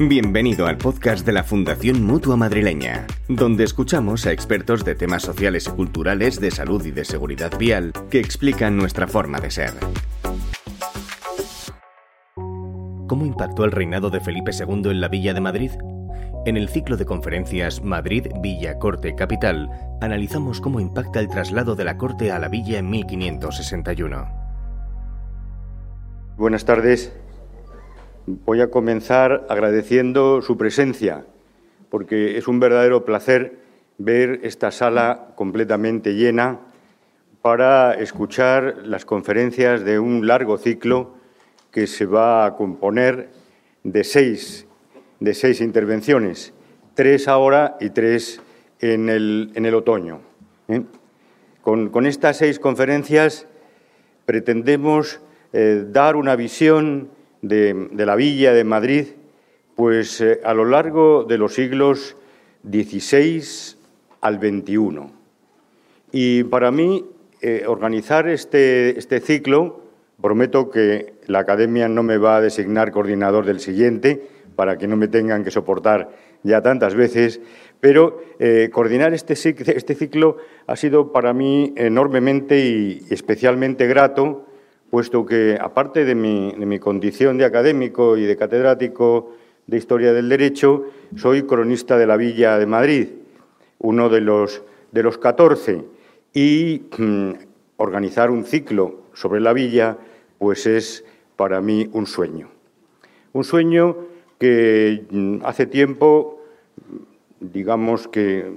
Bienvenido al podcast de la Fundación Mutua Madrileña, donde escuchamos a expertos de temas sociales y culturales de salud y de seguridad vial que explican nuestra forma de ser. ¿Cómo impactó el reinado de Felipe II en la Villa de Madrid? En el ciclo de conferencias Madrid, Villa, Corte, Capital, analizamos cómo impacta el traslado de la Corte a la Villa en 1561. Buenas tardes. Voy a comenzar agradeciendo su presencia, porque es un verdadero placer ver esta sala completamente llena para escuchar las conferencias de un largo ciclo que se va a componer de seis, de seis intervenciones, tres ahora y tres en el, en el otoño. ¿eh? Con, con, estas seis conferencias pretendemos eh, dar una visión de, la villa de Madrid, pues eh, a lo largo de los siglos XVI al XXI. Y para mí, eh, organizar este, este ciclo, prometo que la Academia no me va a designar coordinador del siguiente, para que no me tengan que soportar ya tantas veces, pero eh, coordinar este, este, ciclo ha sido para mí enormemente y especialmente grato, puesto que, aparte de mi, condición de académico y de catedrático de Historia del Derecho, soy cronista de la Villa de Madrid, uno de los, de los 14, y mm, organizar un ciclo sobre la villa, pues es para mí un sueño. Un sueño que mm, hace tiempo, digamos que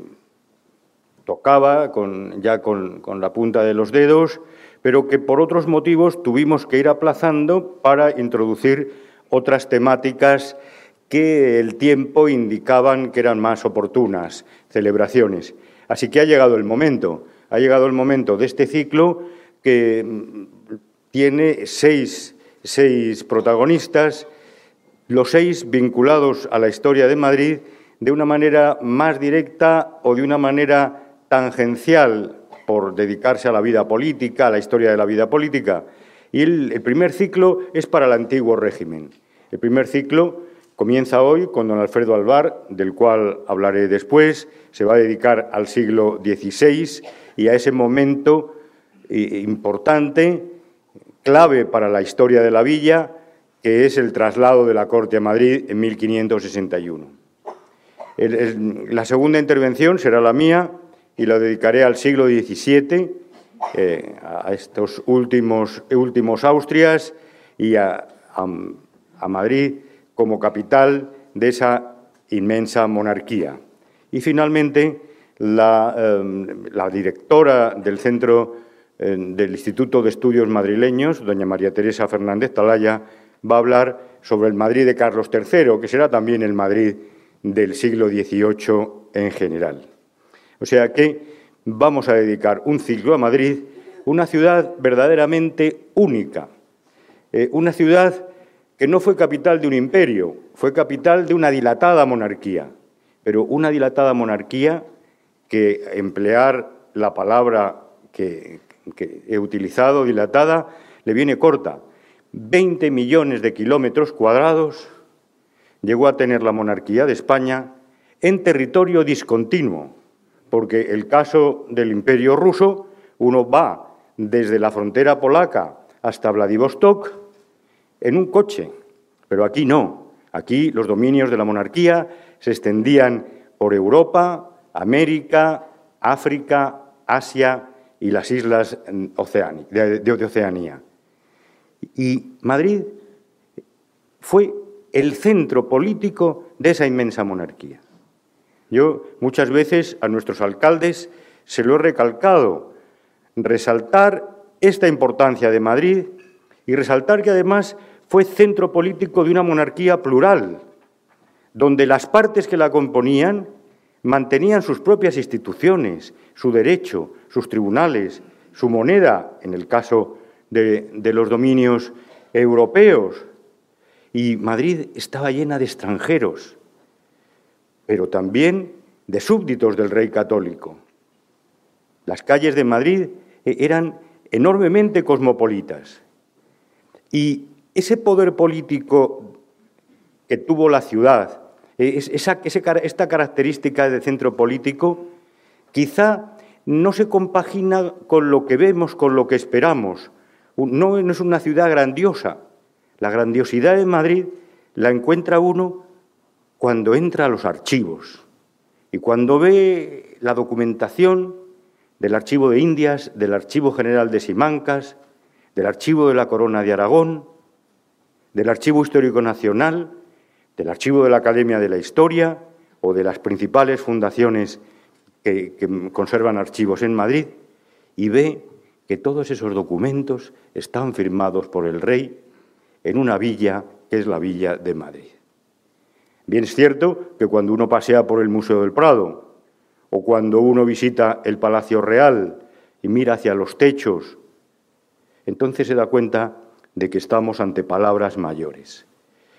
tocaba ya con la punta de los dedos, pero que por otros motivos tuvimos que ir aplazando para introducir otras temáticas que el tiempo indicaban que eran más oportunas, celebraciones. Así que ha llegado el momento, ha llegado el momento de este ciclo que mm, tiene seis, seis protagonistas, los seis vinculados a la historia de Madrid de una manera más directa o de una manera tangencial por dedicarse a la vida política, a la historia de la vida política. Y el, primer ciclo es para el antiguo régimen. El primer ciclo comienza hoy con don Alfredo Alvar, del cual hablaré después. Se va a dedicar al siglo XVI y a ese momento eh, importante, clave para la historia de la villa, que es el traslado de la Corte a Madrid en 1561. la segunda intervención será la mía, y lo dedicaré al siglo XVII, eh, a estos últimos, últimos Austrias y a, Madrid como capital de esa inmensa monarquía. Y finalmente, la, em, directora del Centro em, del Instituto de Estudios Madrileños, doña María Teresa Fernández Talaya, va a hablar sobre el Madrid de Carlos III, que será también el Madrid del siglo XVIII en general. O sea que vamos a dedicar un ciclo a Madrid, una ciudad verdaderamente única, eh, una ciudad que no fue capital de un imperio, fue capital de una dilatada monarquía, pero una dilatada monarquía que emplear la palabra que, he utilizado, dilatada, le viene corta. 20 millones de kilómetros cuadrados llegó a tener la monarquía de España en territorio discontinuo, porque el caso del imperio ruso, uno va desde la frontera polaca hasta Vladivostok en un coche, pero aquí no. Aquí los dominios de la monarquía se extendían por Europa, América, África, Asia y las islas de Oceanía. Y Madrid fue el centro político de esa inmensa monarquía. Yo muchas veces a nuestros alcaldes se lo he recalcado, resaltar esta importancia de Madrid y resaltar que además fue centro político de una monarquía plural, donde las partes que la componían mantenían sus propias instituciones, su derecho, sus tribunales, su moneda, en el caso de, los dominios europeos. Y Madrid estaba llena de extranjeros, pero también de súbditos del rey católico. Las calles de Madrid eh, eran enormemente cosmopolitas y ese poder político que tuvo la ciudad, esta característica de centro político, quizá no se compagina con lo que vemos, con lo que esperamos. No, es una ciudad grandiosa. La grandiosidad de Madrid la encuentra uno cuando entra a los archivos y cuando ve la documentación del Archivo de Indias, del Archivo General de Simancas, del Archivo de la Corona de Aragón, del Archivo Histórico Nacional, del Archivo de la Academia de la Historia o de las principales fundaciones que, conservan archivos en Madrid y ve que todos esos documentos están firmados por el rey en una villa que es la villa de Madrid. Bien es cierto que cuando uno pasea por el Museo del Prado o cuando uno visita el Palacio Real y mira hacia los techos, entonces se da cuenta de que estamos ante palabras mayores.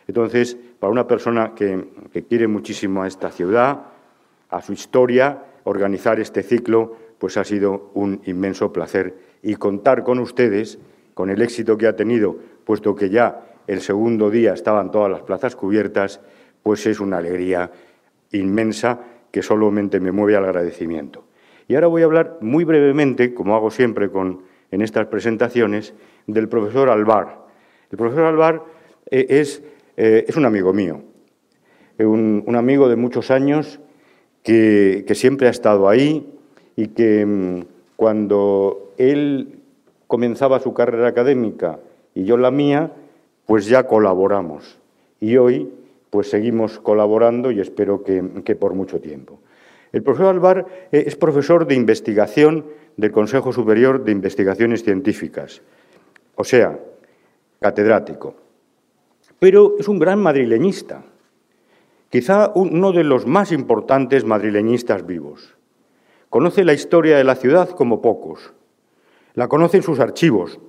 Entonces, para una persona que, que quiere muchísimo a esta ciudad, a su historia, organizar este ciclo, pues ha sido un inmenso placer y contar con ustedes, con el éxito que ha tenido, puesto que ya el segundo día estaban todas las plazas cubiertas, pues es una alegría inmensa que solamente me mueve al agradecimiento. Y ahora voy a hablar muy brevemente, como hago siempre en estas presentaciones, del profesor Alvar. El profesor Alvar eh, es, eh, es, un amigo mío, un, un amigo de muchos años que, siempre ha estado ahí y que mm, cuando él comenzaba su carrera académica y yo la mía, pues ya colaboramos. Y hoy pues seguimos colaborando y espero que, que, por mucho tiempo. El profesor Alvar eh, es profesor de investigación del Consejo Superior de Investigaciones Científicas, o sea, catedrático. Pero es un gran madrileñista quizá uno de los más importantes madrileñistas vivos. Conoce la historia de la ciudad como pocos. La conoce en sus archivos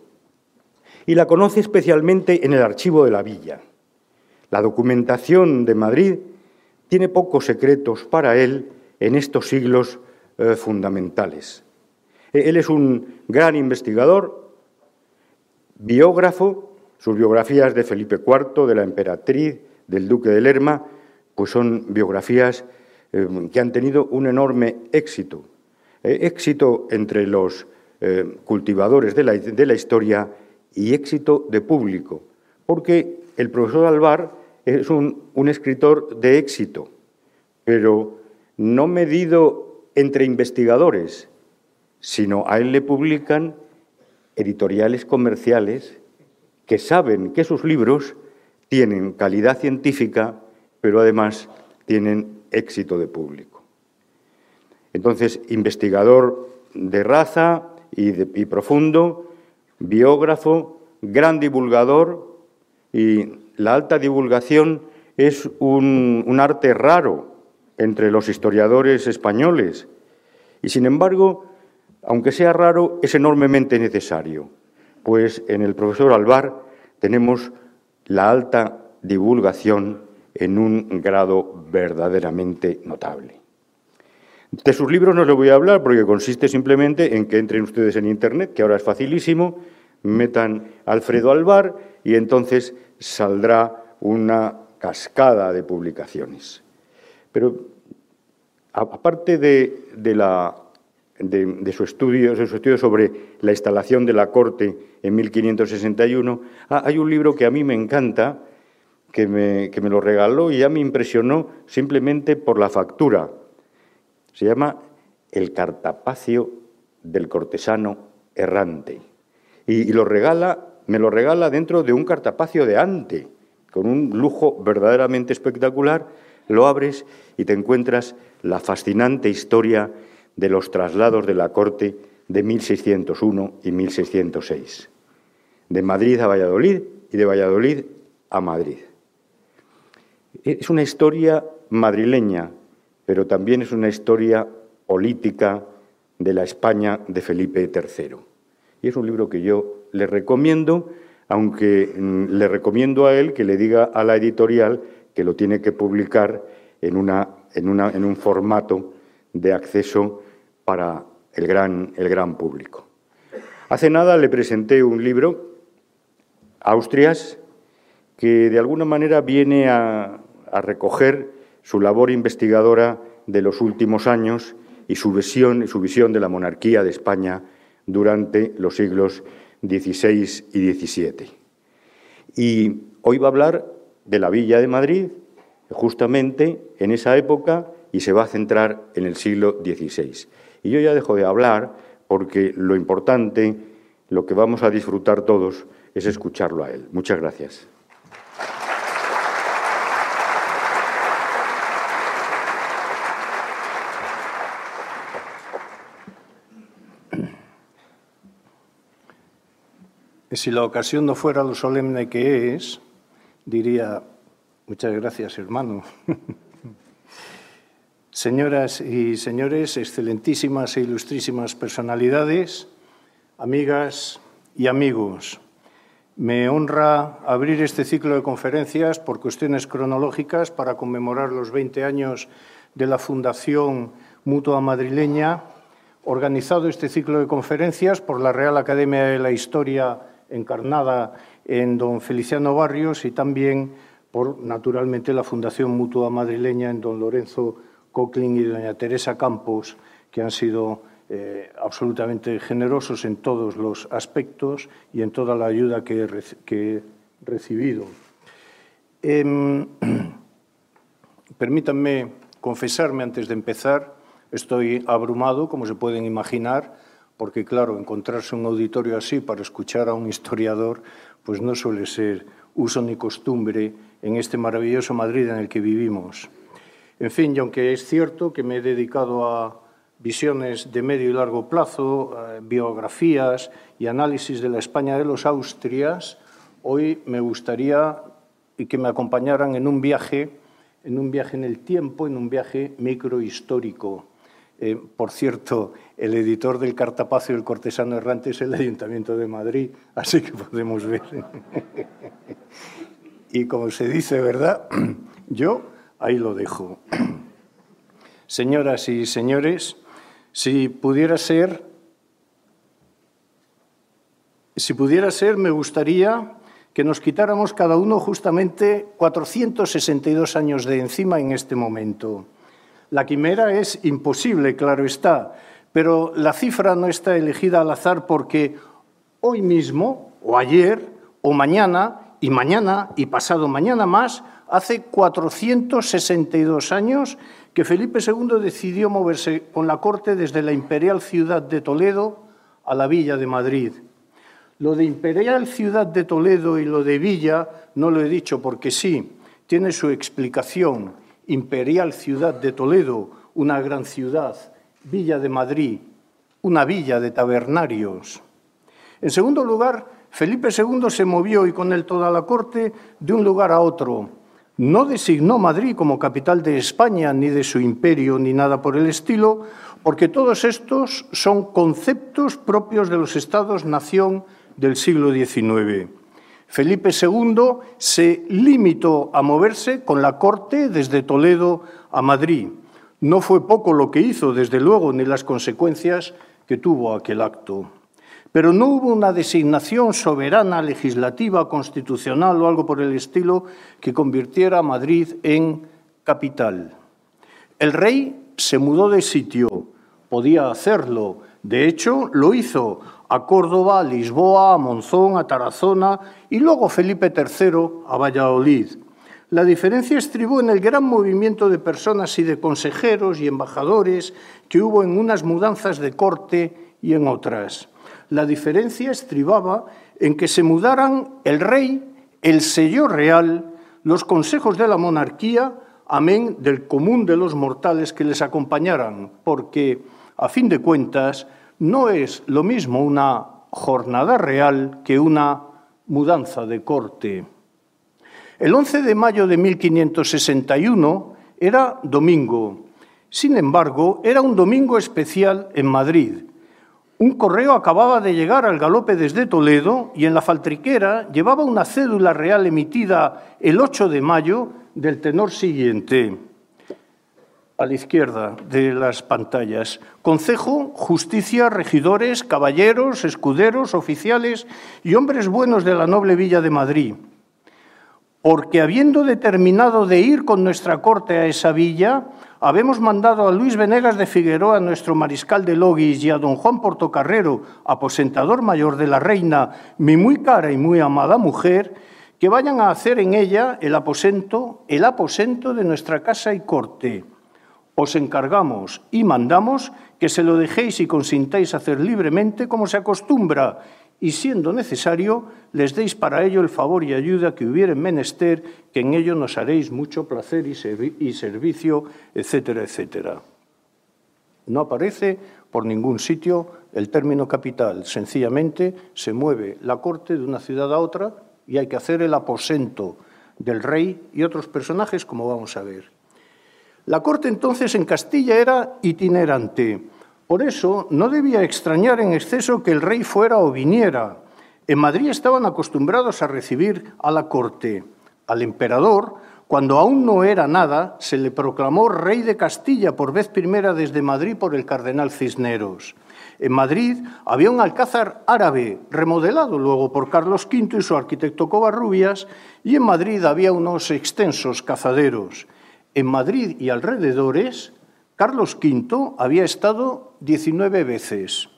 y la conoce especialmente en el archivo de la villa. La documentación de Madrid tiene pocos secretos para él en estos siglos eh, fundamentales. E-, él es un gran investigador, biógrafo, sus biografías de Felipe IV, de la emperatriz, del duque de Lerma, pues son biografías eh, que han tenido un enorme éxito. Eh, éxito entre los eh, cultivadores de la, historia y éxito de público, porque el profesor Alvar es un, escritor de éxito, pero no medido entre investigadores, sino a él le publican editoriales comerciales que saben que sus libros tienen calidad científica pero además tienen éxito de público. Entonces, investigador de raza y, profundo, biógrafo, gran divulgador, y la alta divulgación es un, arte raro entre los historiadores españoles, y sin embargo, aunque sea raro, es enormemente necesario, pues en el profesor Alvar tenemos la alta divulgación en un grado verdaderamente notable. De sus libros no les voy a hablar porque consiste simplemente en que entren ustedes en Internet, que ahora es facilísimo, metan Alfredo Alvar y entonces saldrá una cascada de publicaciones. Pero aparte de, su estudio, de su estudio sobre la instalación de la corte en 1561, ah, hay un libro que a mí me encanta, que me, lo regaló y ya me impresionó simplemente por la factura. Se llama El cartapacio del cortesano errante. Y, lo regala, me lo regala dentro de un cartapacio de ante, con un lujo verdaderamente espectacular. Lo abres y te encuentras la fascinante historia de los traslados de la corte de 1601 y 1606, de Madrid a Valladolid y de Valladolid a Madrid. Es una historia madrileña, pero también es una historia política de la España de Felipe III. Y es un libro que yo le recomiendo, aunque mm, le recomiendo a él que le diga a la editorial que lo tiene que publicar en, una, en, una, en un formato de acceso para el gran, público. Hace nada le presenté un libro, Austrias, que de alguna manera viene a, recoger su labor investigadora de los últimos años y su visión, su visión de la monarquía de España durante los siglos XVI y XVII. Y hoy va a hablar de la Villa de Madrid, justamente en esa época, y se va a centrar en el siglo XVI. Y yo ya dejo de hablar porque lo importante, lo que vamos a disfrutar todos, es escucharlo a él. Muchas gracias. Si la ocasión no fuera lo solemne que es, diría, muchas gracias hermano. Señoras y señores, excelentísimas e ilustrísimas personalidades, amigas y amigos, me honra abrir este ciclo de conferencias por cuestiones cronológicas para conmemorar los 20 años de la Fundación Mutua Madrileña, organizado este ciclo de conferencias por la Real Academia de la Historia encarnada en don Feliciano Barrios y también por, naturalmente, la Fundación Mutua Madrileña en don Lorenzo Cochlin y doña Teresa Campos, que han sido eh, absolutamente generosos en todos los aspectos y en toda la ayuda que he, recibido. Em, permítanme confesarme antes de empezar, estoy abrumado, como se pueden imaginar, porque claro, encontrarse un auditorio así para escuchar a un historiador, pues no suele ser uso ni costumbre en este maravilloso Madrid en el que vivimos. En fin, y aunque es cierto que me he dedicado a visiones de medio y largo plazo, biografías y análisis de la España de los Austrias, hoy me gustaría que me acompañaran en un viaje, en un viaje en el tiempo, en un viaje microhistórico. Eh, por cierto, el editor del Cartapacio del Cortesano Errante es el Ayuntamiento de Madrid, así que podemos ver. y como se dice, ¿verdad? Yo ahí lo dejo. Señoras y señores, si pudiera ser, si pudiera ser, me gustaría que nos quitáramos cada uno justamente 462 años de encima en este momento. La quimera es imposible, claro está, pero la cifra no está elegida al azar porque hoy mismo, o ayer, o mañana, y mañana, y pasado mañana más, hace 462 años que Felipe II decidió moverse con la corte desde la imperial ciudad de Toledo a la villa de Madrid. Lo de imperial ciudad de Toledo y lo de villa no lo he dicho porque sí, tiene su explicación imperial ciudad de Toledo, una gran ciudad, Villa de Madrid, una villa de tabernarios. En segundo lugar, Felipe II se movió y con él toda la corte de un lugar a otro. No designó Madrid como capital de España, ni de su imperio, ni nada por el estilo, porque todos estos son conceptos propios de los estados-nación del siglo XIX. Felipe II se limitó a moverse con la corte desde Toledo a Madrid. No fue poco lo que hizo, desde luego, ni las consecuencias que tuvo aquel acto. Pero no hubo una designación soberana, legislativa, constitucional o algo por el estilo que convirtiera Madrid en capital. El rey se mudó de sitio, podía hacerlo, de hecho lo hizo a Córdoba, a Lisboa, a Monzón, a Tarazona y luego Felipe III a Valladolid. La diferencia estribó en el gran movimiento de personas y de consejeros y embajadores que hubo en unas mudanzas de corte y en otras. La diferencia estribaba en que se mudaran el rey, el sello real, los consejos de la monarquía, amén del común de los mortales que les acompañaran, porque, a fin de cuentas, no es lo mismo una jornada real que una mudanza de corte. El 11 de mayo de 1561 era domingo. Sin embargo, era un domingo especial en Madrid. Un correo acababa de llegar al galope desde Toledo y en la faltriquera llevaba una cédula real emitida el 8 de mayo del tenor siguiente a la izquierda de las pantallas. Concejo, justicia, regidores, caballeros, escuderos, oficiales y hombres buenos de la noble villa de Madrid. porque habiendo determinado de ir con nuestra corte a esa villa, habemos mandado a Luis Venegas de Figueroa, nuestro mariscal de Logis, y a don Juan Portocarrero, aposentador mayor de la reina, mi muy cara y muy amada mujer, que vayan a hacer en ella el aposento, el aposento de nuestra casa y corte. Os encargamos y mandamos que se lo dejéis y consintáis hacer libremente como se acostumbra, y siendo necesario, les deis para ello el favor y ayuda que hubieren menester, que en ello nos haréis mucho placer y, servicio, etcétera, etcétera. No aparece por ningún sitio el término capital, sencillamente se mueve la corte de una ciudad a otra y hay que hacer el aposento del rey y otros personajes, como vamos a ver. La corte entonces en Castilla era itinerante, por eso no debía extrañar en exceso que el rey fuera o viniera. En Madrid estaban acostumbrados a recibir a la corte. Al emperador, cuando aún no era nada, se le proclamó rey de Castilla por vez primera desde Madrid por el cardenal Cisneros. En Madrid había un alcázar árabe, remodelado luego por Carlos V y su arquitecto Covarrubias, y en Madrid había unos extensos cazaderos. En Madrid y alrededores Carlos V había estado 19 veces.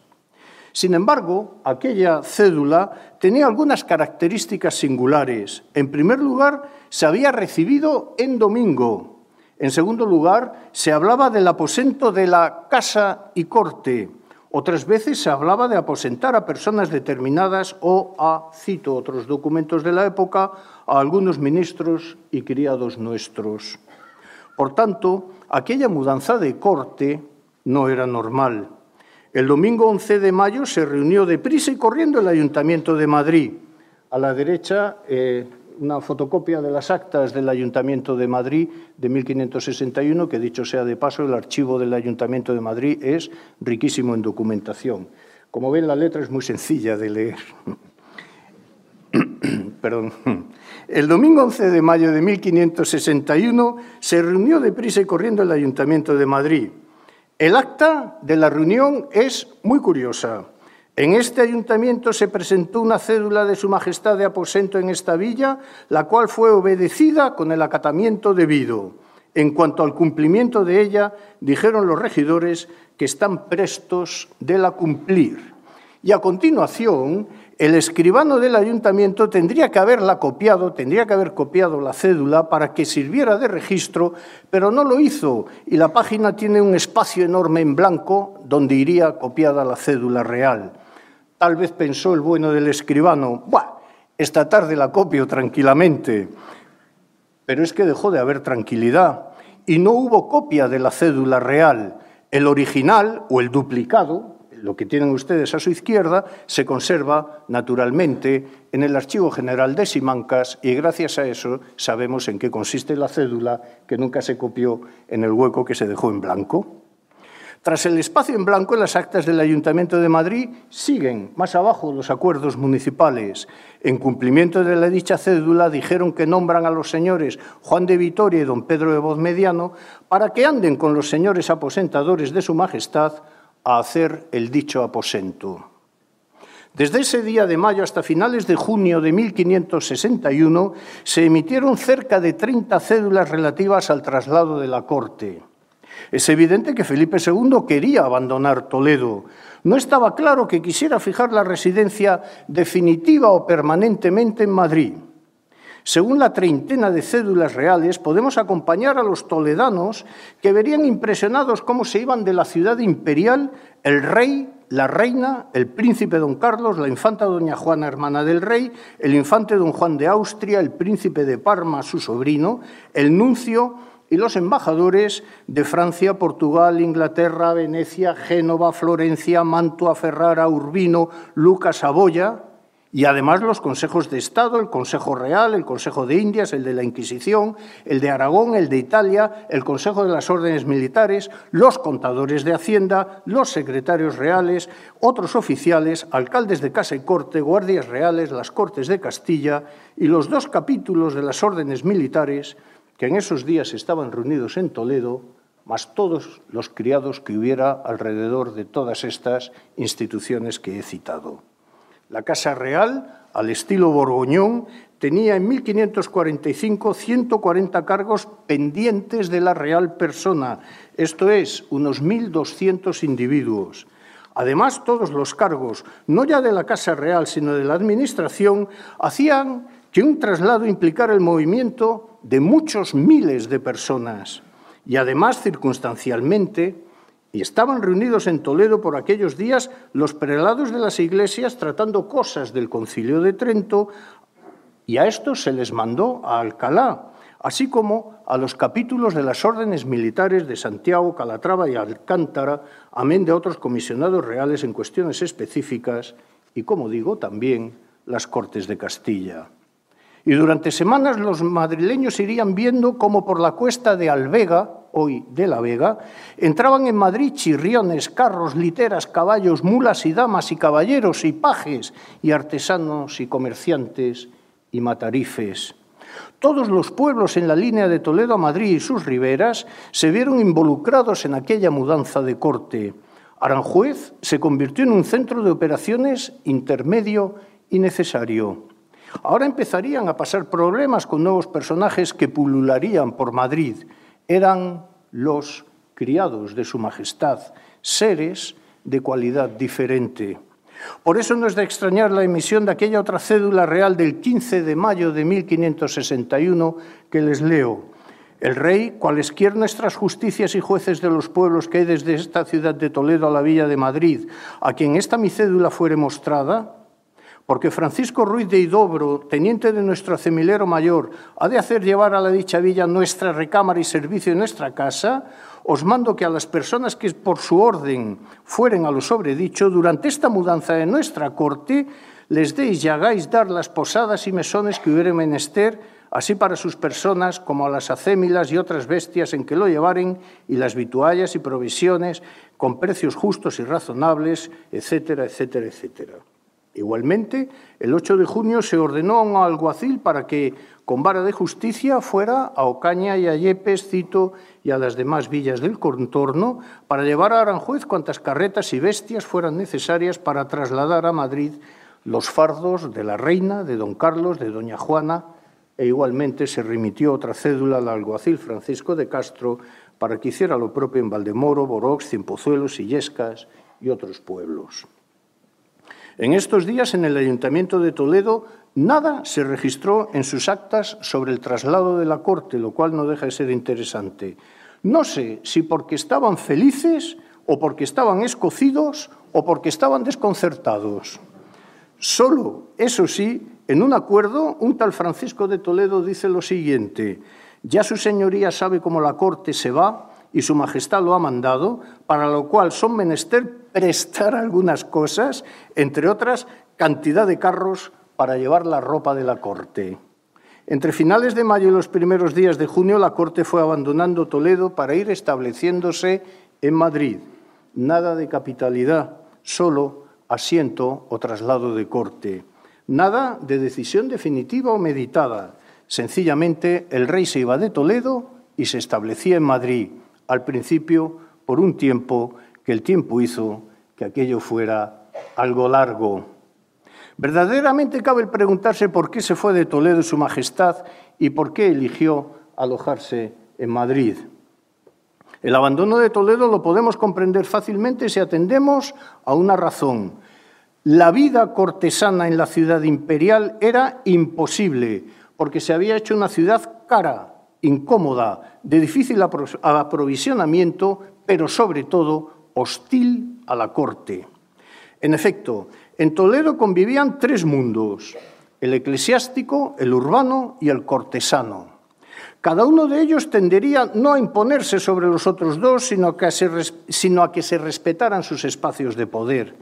Sin embargo, aquella cédula tenía algunas características singulares. En primer lugar, se había recibido en domingo. En segundo lugar, se hablaba del aposento de la casa y corte. Otras veces se hablaba de aposentar a personas determinadas o a, cito otros documentos de la época, a algunos ministros y criados nuestros. Por tanto, aquella mudanza de corte no era normal. El domingo 11 de mayo se reunió deprisa y corriendo el Ayuntamiento de Madrid. A la derecha, eh, una fotocopia de las actas del Ayuntamiento de Madrid de 1561, que dicho sea de paso, el archivo del Ayuntamiento de Madrid es riquísimo en documentación. Como ven, la letra es muy sencilla de leer. Perdón. El domingo 11 de mayo de 1561 se reunió deprisa y corriendo el Ayuntamiento de Madrid. El acta de la reunión es muy curiosa. En este ayuntamiento se presentó una cédula de Su Majestad de aposento en esta villa, la cual fue obedecida con el acatamiento debido. En cuanto al cumplimiento de ella, dijeron los regidores que están prestos de la cumplir. Y a continuación, el escribano del ayuntamiento tendría que haberla copiado, tendría que haber copiado la cédula para que sirviera de registro, pero no lo hizo y la página tiene un espacio enorme en blanco donde iría copiada la cédula real. Tal vez pensó el bueno del escribano, Buah, esta tarde la copio tranquilamente. Pero es que dejó de haber tranquilidad y no hubo copia de la cédula real. El original o el duplicado, lo que tienen ustedes a su izquierda se conserva naturalmente en el Archivo General de Simancas y gracias a eso sabemos en qué consiste la cédula que nunca se copió en el hueco que se dejó en blanco. Tras el espacio en blanco las actas del Ayuntamiento de Madrid siguen más abajo los acuerdos municipales. En cumplimiento de la dicha cédula dijeron que nombran a los señores Juan de Vitoria y don Pedro de Voz Mediano para que anden con los señores aposentadores de su Majestad a hacer el dicho aposento. Desde ese día de mayo hasta finales de junio de 1561 se emitieron cerca de 30 cédulas relativas al traslado de la corte. Es evidente que Felipe II quería abandonar Toledo. No estaba claro que quisiera fijar la residencia definitiva o permanentemente en Madrid. Según la treintena de cédulas reales, podemos acompañar a los toledanos que verían impresionados cómo se iban de la ciudad imperial el rey, la reina, el príncipe don Carlos, la infanta doña Juana, hermana del rey, el infante don Juan de Austria, el príncipe de Parma, su sobrino, el nuncio y los embajadores de Francia, Portugal, Inglaterra, Venecia, Génova, Florencia, Mantua, Ferrara, Urbino, Lucas, Saboya, y además los consejos de Estado, el Consejo Real, el Consejo de Indias, el de la Inquisición, el de Aragón, el de Italia, el Consejo de las Órdenes Militares, los contadores de Hacienda, los secretarios reales, otros oficiales, alcaldes de Casa y Corte, guardias reales, las Cortes de Castilla y los dos capítulos de las órdenes militares que en esos días estaban reunidos en Toledo, más todos los criados que hubiera alrededor de todas estas instituciones que he citado. La Casa Real, al estilo borgoñón, tenía en 1545 140 cargos pendientes de la real persona, esto es, unos 1.200 individuos. Además, todos los cargos, no ya de la Casa Real, sino de la Administración, hacían que un traslado implicara el movimiento de muchos miles de personas. Y además, circunstancialmente, y estaban reunidos en Toledo por aquellos días los prelados de las iglesias tratando cosas del concilio de Trento, y a estos se les mandó a Alcalá, así como a los capítulos de las órdenes militares de Santiago, Calatrava y Alcántara, amén de otros comisionados reales en cuestiones específicas y, como digo, también las Cortes de Castilla. Y durante semanas los madrileños irían viendo cómo por la cuesta de Alvega, hoy de la Vega, entraban en Madrid chirriones, carros, literas, caballos, mulas y damas y caballeros y pajes y artesanos y comerciantes y matarifes todos los pueblos en la línea de Toledo a Madrid y sus riberas se vieron involucrados en aquella mudanza de corte. Aranjuez se convirtió en un centro de operaciones intermedio y necesario. Ahora empezarían a pasar problemas con nuevos personajes que pulularían por Madrid. Eran los criados de Su Majestad, seres de cualidad diferente. Por eso no es de extrañar la emisión de aquella otra cédula real del 15 de mayo de 1561 que les leo. El rey, cualesquier nuestras justicias y jueces de los pueblos que hay desde esta ciudad de Toledo a la villa de Madrid, a quien esta mi cédula fuere mostrada, porque Francisco Ruiz de Idobro, teniente de nuestro acemilero mayor, ha de hacer llevar a la dicha villa nuestra recámara y servicio en nuestra casa, os mando que a las personas que por su orden fueren a lo sobredicho, durante esta mudanza de nuestra corte, les deis y hagáis dar las posadas y mesones que hubiere menester, así para sus personas como a las acémilas y otras bestias en que lo llevaren, y las vituallas y provisiones, con precios justos y razonables, etcétera, etcétera, etcétera. Igualmente, el 8 de junio se ordenó a un alguacil para que, con vara de justicia, fuera a Ocaña y a Yepes, Cito y a las demás villas del contorno para llevar a Aranjuez cuantas carretas y bestias fueran necesarias para trasladar a Madrid los fardos de la reina, de don Carlos, de doña Juana, e igualmente se remitió otra cédula al alguacil Francisco de Castro para que hiciera lo propio en Valdemoro, Borox, Cienpozuelos, Illescas y otros pueblos. En estos días, en el Ayuntamiento de Toledo, nada se registró en sus actas sobre el traslado de la Corte, lo cual no deja de ser interesante. No sé si porque estaban felices o porque estaban escocidos o porque estaban desconcertados. Solo, eso sí, en un acuerdo, un tal Francisco de Toledo dice lo siguiente, ya su señoría sabe cómo la Corte se va y su Majestad lo ha mandado, para lo cual son menester prestar algunas cosas, entre otras, cantidad de carros para llevar la ropa de la corte. Entre finales de mayo y los primeros días de junio, la corte fue abandonando Toledo para ir estableciéndose en Madrid. Nada de capitalidad, solo asiento o traslado de corte. Nada de decisión definitiva o meditada. Sencillamente, el rey se iba de Toledo y se establecía en Madrid al principio por un tiempo que el tiempo hizo que aquello fuera algo largo. Verdaderamente cabe preguntarse por qué se fue de Toledo Su Majestad y por qué eligió alojarse en Madrid. El abandono de Toledo lo podemos comprender fácilmente si atendemos a una razón. La vida cortesana en la ciudad imperial era imposible, porque se había hecho una ciudad cara, incómoda, de difícil aprovisionamiento, pero sobre todo hostil a la corte. En efecto, en Toledo convivían tres mundos, el eclesiástico, el urbano y el cortesano. Cada uno de ellos tendería no a imponerse sobre los otros dos, sino a, que se, sino a que se respetaran sus espacios de poder.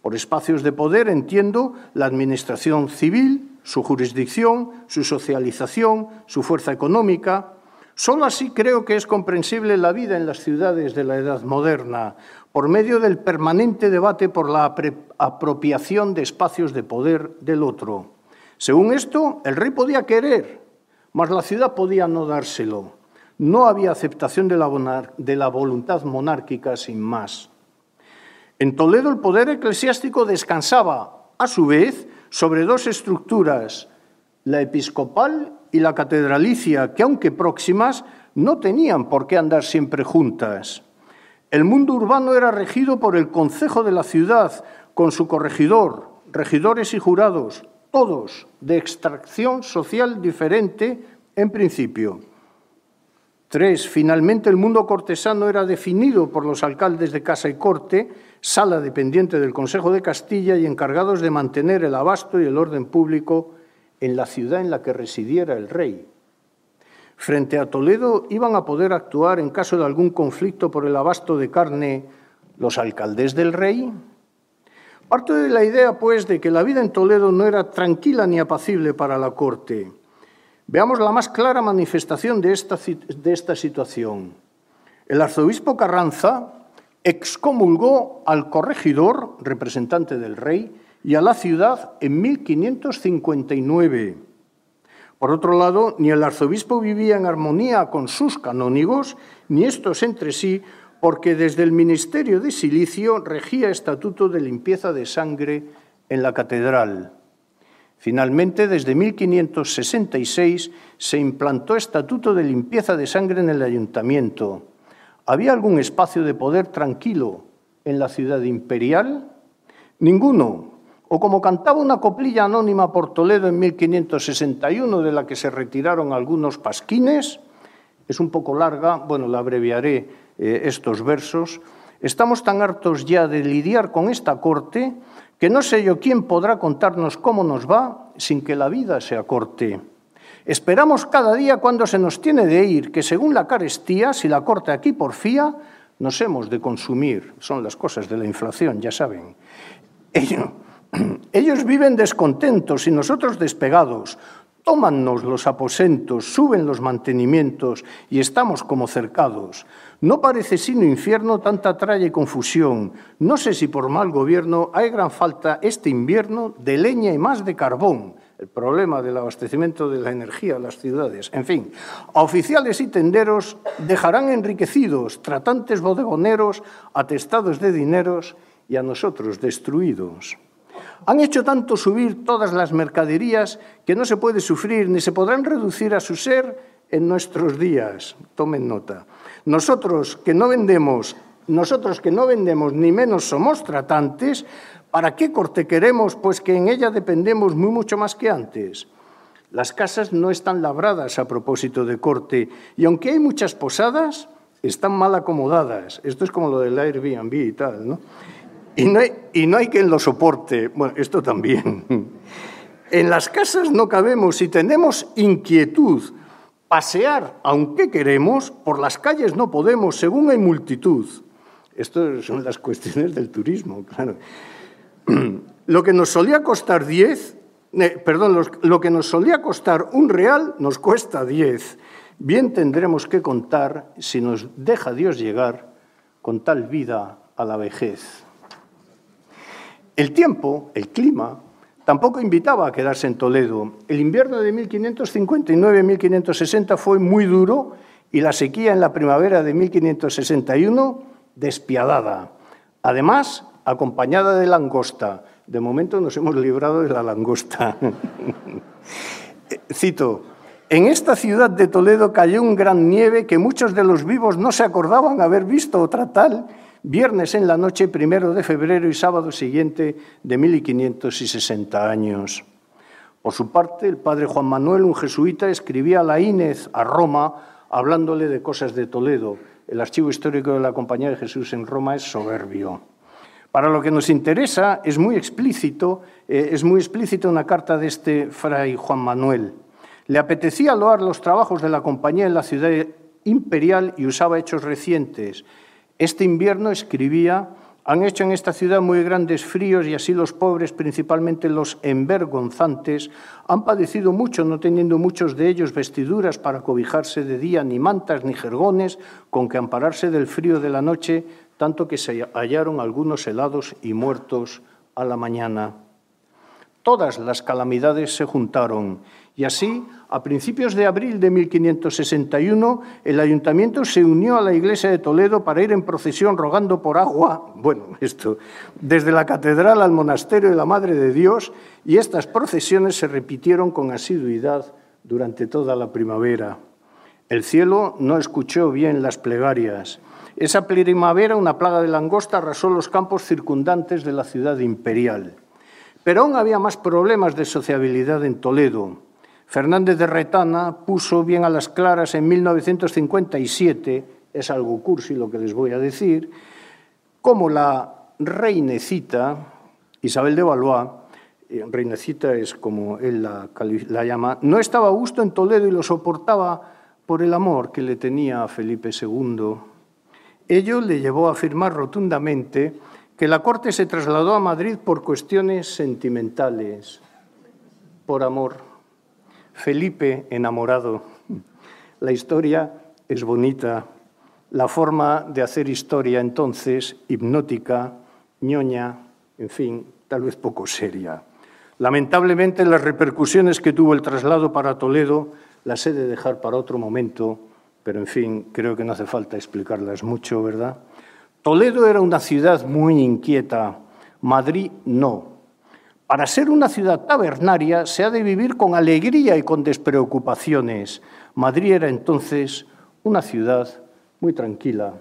Por espacios de poder entiendo la administración civil, su jurisdicción, su socialización, su fuerza económica. Solo así creo que es comprensible la vida en las ciudades de la Edad moderna, por medio del permanente debate por la apropiación de espacios de poder del otro. Según esto, el rey podía querer, mas la ciudad podía no dárselo. No había aceptación de la, de la voluntad monárquica sin más. En Toledo el poder eclesiástico descansaba, a su vez, sobre dos estructuras, la episcopal y la catedralicia, que aunque próximas, no tenían por qué andar siempre juntas. El mundo urbano era regido por el concejo de la ciudad, con su corregidor, regidores y jurados, todos de extracción social diferente en principio. Tres, finalmente el mundo cortesano era definido por los alcaldes de Casa y Corte, sala dependiente del Consejo de Castilla y encargados de mantener el abasto y el orden público en la ciudad en la que residiera el rey. Frente a Toledo iban a poder actuar en caso de algún conflicto por el abasto de carne los alcaldes del rey. Parto de la idea, pues, de que la vida en Toledo no era tranquila ni apacible para la corte. Veamos la más clara manifestación de esta, de esta situación. El arzobispo Carranza excomulgó al corregidor, representante del rey, y a la ciudad en 1559. Por otro lado, ni el arzobispo vivía en armonía con sus canónigos, ni estos entre sí, porque desde el ministerio de Silicio regía estatuto de limpieza de sangre en la catedral. Finalmente, desde 1566 se implantó estatuto de limpieza de sangre en el ayuntamiento. ¿Había algún espacio de poder tranquilo en la ciudad imperial? Ninguno. O como cantaba una coplilla anónima por Toledo en 1561, de la que se retiraron algunos pasquines, es un poco larga, bueno, la abreviaré eh, estos versos. Estamos tan hartos ya de lidiar con esta corte que no sé yo quién podrá contarnos cómo nos va sin que la vida se acorte. Esperamos cada día cuando se nos tiene de ir, que según la carestía, si la corte aquí porfía, nos hemos de consumir. Son las cosas de la inflación, ya saben. Ellos, ellos viven descontentos y nosotros despegados. Tómannos los aposentos, suben los mantenimientos y estamos como cercados. No parece sino infierno tanta tralla y confusión. No sé si por mal gobierno hay gran falta este invierno de leña y más de carbón. El problema del abastecimiento de la energía a las ciudades. En fin, a oficiales y tenderos dejarán enriquecidos, tratantes bodegoneros, atestados de dineros y a nosotros destruidos. Han hecho tanto subir todas las mercaderías que no se puede sufrir ni se podrán reducir a su ser en nuestros días. Tomen nota. Nosotros que no vendemos, nosotros que no vendemos ni menos somos tratantes, ¿para qué corte queremos? Pues que en ella dependemos muy mucho más que antes. Las casas no están labradas a propósito de corte y aunque hay muchas posadas, están mal acomodadas. Esto es como lo del Airbnb y tal, ¿no? Y no hay, y no hay quien lo soporte. Bueno, esto también. En las casas no cabemos y tenemos inquietud Pasear, aunque queremos, por las calles no podemos, según hay multitud. Estas son las cuestiones del turismo, claro. Lo que nos solía costar 10, eh, perdón, lo que nos solía costar un real nos cuesta 10. Bien tendremos que contar si nos deja Dios llegar con tal vida a la vejez. El tiempo, el clima, Tampoco invitaba a quedarse en Toledo. El invierno de 1559-1560 fue muy duro y la sequía en la primavera de 1561 despiadada. Además, acompañada de langosta. De momento nos hemos librado de la langosta. Cito, en esta ciudad de Toledo cayó un gran nieve que muchos de los vivos no se acordaban haber visto otra tal viernes en la noche, primero de febrero y sábado siguiente de 1560 años. Por su parte, el padre Juan Manuel, un jesuita, escribía a la Inés a Roma hablándole de cosas de Toledo. El archivo histórico de la Compañía de Jesús en Roma es soberbio. Para lo que nos interesa, es muy explícito, eh, es muy explícita una carta de este fray Juan Manuel. Le apetecía loar los trabajos de la compañía en la ciudad imperial y usaba hechos recientes. Este invierno, escribía, han hecho en esta ciudad muy grandes fríos y así los pobres, principalmente los envergonzantes, han padecido mucho, no teniendo muchos de ellos vestiduras para cobijarse de día, ni mantas, ni jergones, con que ampararse del frío de la noche, tanto que se hallaron algunos helados y muertos a la mañana. Todas las calamidades se juntaron Y así, a principios de abril de 1561, el ayuntamiento se unió a la iglesia de Toledo para ir en procesión rogando por agua, bueno, esto, desde la catedral al monasterio de la Madre de Dios, y estas procesiones se repitieron con asiduidad durante toda la primavera. El cielo no escuchó bien las plegarias. Esa primavera una plaga de langosta arrasó los campos circundantes de la ciudad imperial. Pero aún había más problemas de sociabilidad en Toledo. Fernández de Retana puso bien a las claras en 1957, es algo cursi lo que les voy a decir, como la reinecita Isabel de Valois, eh, reinecita es como él la, la llama, no estaba a gusto en Toledo y lo soportaba por el amor que le tenía a Felipe II. Ello le llevó a afirmar rotundamente que la corte se trasladó a Madrid por cuestiones sentimentales, por amor. Felipe enamorado. La historia es bonita, la forma de hacer historia entonces hipnótica, ñoña, en fin, tal vez poco seria. Lamentablemente las repercusiones que tuvo el traslado para Toledo las he de dejar para otro momento, pero en fin, creo que no hace falta explicarlas mucho, ¿verdad? Toledo era una ciudad muy inquieta, Madrid no. Para ser una ciudad tabernaria se ha de vivir con alegría y con despreocupaciones. Madrid era entonces una ciudad muy tranquila.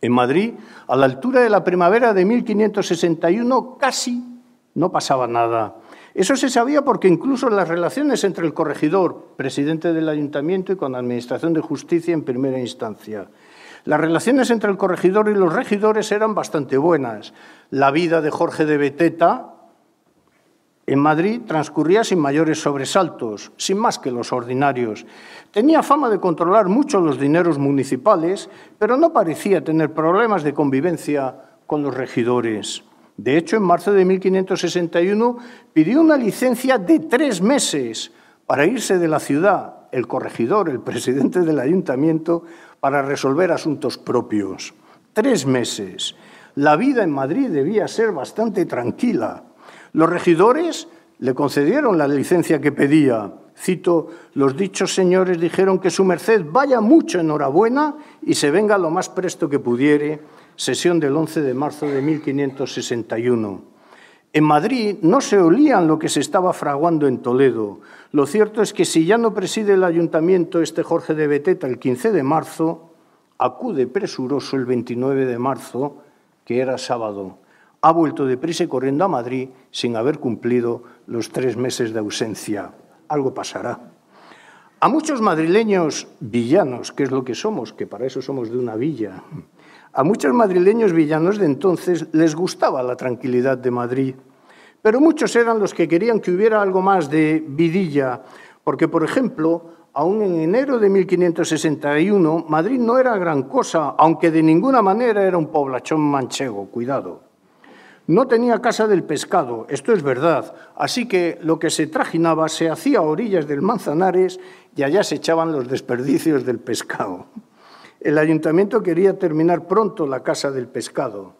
En Madrid, a la altura de la primavera de 1561, casi no pasaba nada. Eso se sabía porque incluso las relaciones entre el corregidor, presidente del ayuntamiento, y con la Administración de Justicia en primera instancia. Las relaciones entre el corregidor y los regidores eran bastante buenas. La vida de Jorge de Beteta en Madrid transcurría sin mayores sobresaltos, sin más que los ordinarios. Tenía fama de controlar mucho los dineros municipales, pero no parecía tener problemas de convivencia con los regidores. De hecho, en marzo de 1561 pidió una licencia de tres meses para irse de la ciudad, el corregidor, el presidente del ayuntamiento, para resolver asuntos propios. Tres meses. La vida en Madrid debía ser bastante tranquila. Los regidores le concedieron la licencia que pedía. Cito, los dichos señores dijeron que su merced vaya mucho enhorabuena y se venga lo más presto que pudiere sesión del 11 de marzo de 1561. En Madrid no se olían lo que se estaba fraguando en Toledo. Lo cierto es que si ya no preside el ayuntamiento este Jorge de Beteta el 15 de marzo, acude presuroso el 29 de marzo, que era sábado. Ha vuelto deprisa y corriendo a Madrid sin haber cumplido los tres meses de ausencia. Algo pasará. A muchos madrileños villanos, que es lo que somos, que para eso somos de una villa, a muchos madrileños villanos de entonces les gustaba la tranquilidad de Madrid, pero muchos eran los que querían que hubiera algo más de vidilla, porque, por ejemplo, aún en enero de 1561, Madrid no era gran cosa, aunque de ninguna manera era un poblachón manchego, cuidado. No tenía casa del pescado, esto es verdad, así que lo que se trajinaba se hacía a orillas del Manzanares y allá se echaban los desperdicios del pescado. El ayuntamiento quería terminar pronto la casa del pescado.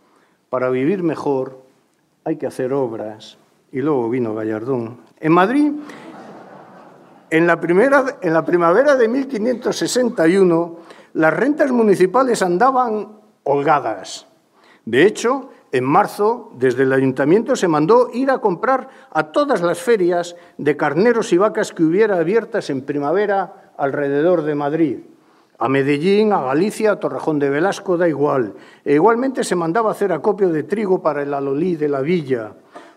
Para vivir mejor hay que hacer obras. Y luego vino Gallardón. En Madrid, en la, primera, en la primavera de 1561, las rentas municipales andaban holgadas. De hecho, en marzo, desde el ayuntamiento se mandó ir a comprar a todas las ferias de carneros y vacas que hubiera abiertas en primavera alrededor de Madrid. A Medellín, a Galicia, a Torrejón de Velasco, da igual. E igualmente se mandaba hacer acopio de trigo para el alolí de la villa.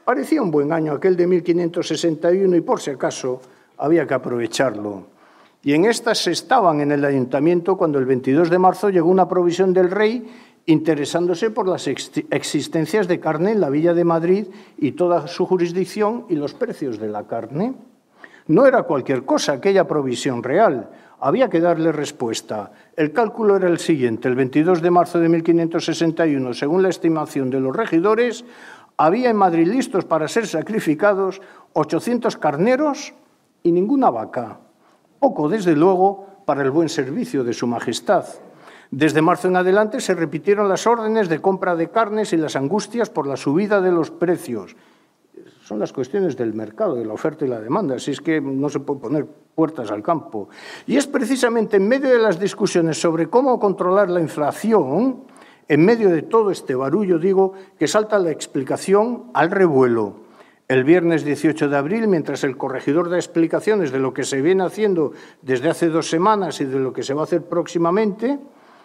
Parecía un buen año aquel de 1561 y por si acaso había que aprovecharlo. Y en estas se estaban en el ayuntamiento cuando el 22 de marzo llegó una provisión del rey interesándose por las existencias de carne en la Villa de Madrid y toda su jurisdicción y los precios de la carne. No era cualquier cosa aquella provisión real, había que darle respuesta. El cálculo era el siguiente. El 22 de marzo de 1561, según la estimación de los regidores, había en Madrid listos para ser sacrificados 800 carneros y ninguna vaca. Poco, desde luego, para el buen servicio de Su Majestad. Desde marzo en adelante se repitieron las órdenes de compra de carnes y las angustias por la subida de los precios. son las cuestiones del mercado, de la oferta y la demanda, así es que no se puede poner puertas al campo. Y es precisamente en medio de las discusiones sobre cómo controlar la inflación, en medio de todo este barullo, digo, que salta la explicación al revuelo. El viernes 18 de abril, mientras el corregidor da explicaciones de lo que se viene haciendo desde hace dos semanas y de lo que se va a hacer próximamente,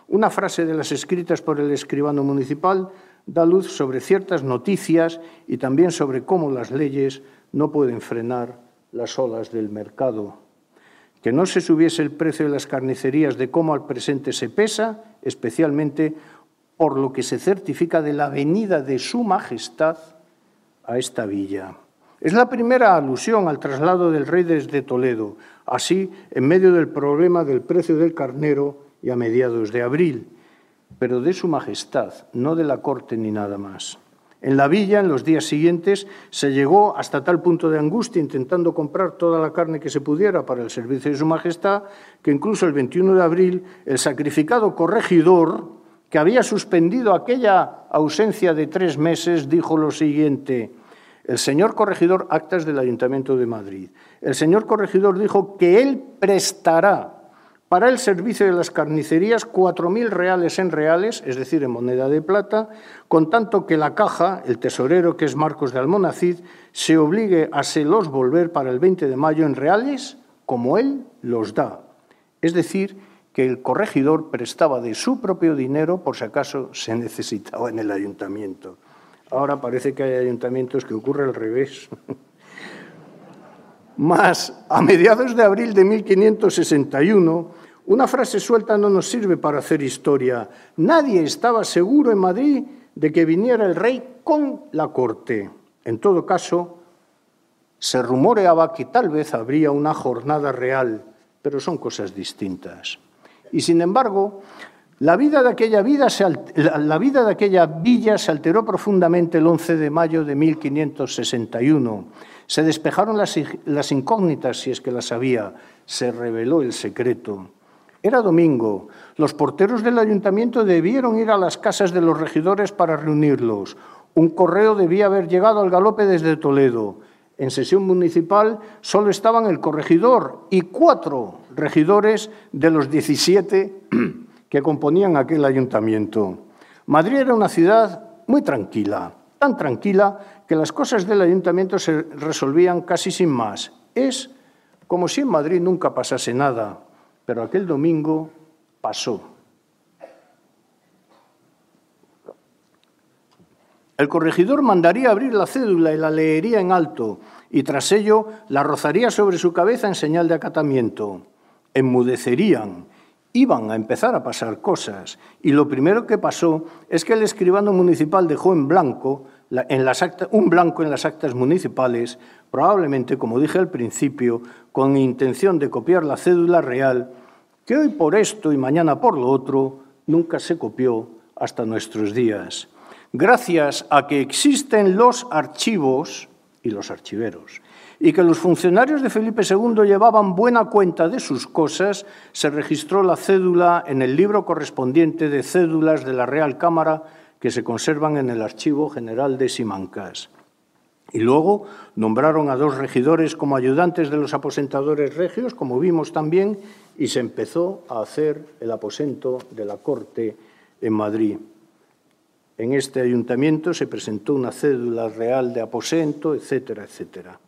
una frase de las escritas por el escribano municipal da luz sobre ciertas noticias y también sobre cómo las leyes no pueden frenar las olas del mercado. Que no se subiese el precio de las carnicerías de cómo al presente se pesa, especialmente por lo que se certifica de la venida de Su Majestad a esta villa. Es la primera alusión al traslado del rey desde Toledo, así en medio del problema del precio del carnero a mediados de abril pero de su majestad, no de la corte ni nada más. En la villa, en los días siguientes, se llegó hasta tal punto de angustia intentando comprar toda la carne que se pudiera para el servicio de su majestad, que incluso el 21 de abril el sacrificado corregidor, que había suspendido aquella ausencia de tres meses, dijo lo siguiente, el señor corregidor, actas del Ayuntamiento de Madrid, el señor corregidor dijo que él prestará para el servicio de las carnicerías, 4.000 reales en reales, es decir, en moneda de plata, con tanto que la caja, el tesorero que es Marcos de Almonacid, se obligue a se los volver para el 20 de mayo en reales como él los da. Es decir, que el corregidor prestaba de su propio dinero por si acaso se necesitaba en el ayuntamiento. Ahora parece que hay ayuntamientos que ocurre al revés. Más, a mediados de abril de 1561, una frase suelta no nos sirve para hacer historia. Nadie estaba seguro en Madrid de que viniera el rey con la corte. En todo caso, se rumoreaba que tal vez habría una jornada real, pero son cosas distintas. Y sin embargo, la vida de aquella, villa se alteró profundamente el 11 de mayo de 1561 se despejaron las, incógnitas, si es que las había, se reveló el secreto. Era domingo. Los porteros del ayuntamiento debieron ir a las casas de los regidores para reunirlos. Un correo debía haber llegado al galope desde Toledo. En sesión municipal solo estaban el corregidor y cuatro regidores de los 17 que componían aquel ayuntamiento. Madrid era una ciudad muy tranquila, tan tranquila que las cosas del ayuntamiento se resolvían casi sin más. Es como si en Madrid nunca pasase nada, pero aquel domingo pasó. El corregidor mandaría abrir la cédula y la leería en alto, y tras ello la rozaría sobre su cabeza en señal de acatamiento. Enmudecerían, iban a empezar a pasar cosas, y lo primero que pasó es que el escribano municipal dejó en blanco un blanco en las actas municipales, probablemente, como dije al principio, con intención de copiar la cédula real, que hoy por esto y mañana por lo otro nunca se copió hasta nuestros días. Gracias a que existen los archivos y los archiveros, y que los funcionarios de Felipe II llevaban buena cuenta de sus cosas, se registró la cédula en el libro correspondiente de cédulas de la Real Cámara que se conservan en el Archivo General de Simancas. Y luego nombraron a dos regidores como ayudantes de los aposentadores regios, como vimos también, y se empezó a hacer el aposento de la Corte en Madrid. En este ayuntamiento se presentó una cédula real de aposento, etcétera, etcétera.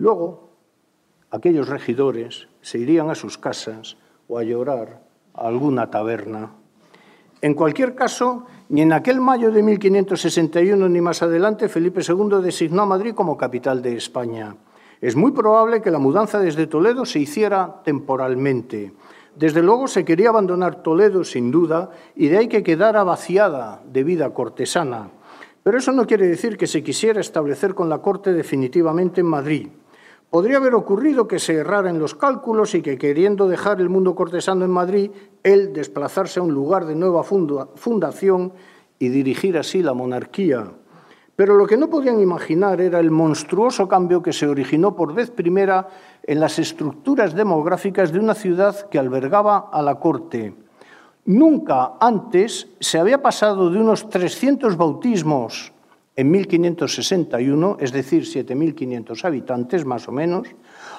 Luego, aquellos regidores se irían a sus casas o a llorar a alguna taberna. En cualquier caso, ni en aquel mayo de 1561 ni más adelante Felipe II designó a Madrid como capital de España. Es muy probable que la mudanza desde Toledo se hiciera temporalmente. Desde luego se quería abandonar Toledo sin duda y de ahí que quedara vaciada de vida cortesana. Pero eso no quiere decir que se quisiera establecer con la corte definitivamente en Madrid. Podría haber ocurrido que se errara en los cálculos y que, queriendo dejar el mundo cortesano en Madrid, él desplazarse a un lugar de nueva fundación y dirigir así la monarquía. Pero lo que no podían imaginar era el monstruoso cambio que se originó por vez primera en las estructuras demográficas de una ciudad que albergaba a la corte. Nunca antes se había pasado de unos 300 bautismos en 1561, es decir, 7.500 habitantes más o menos,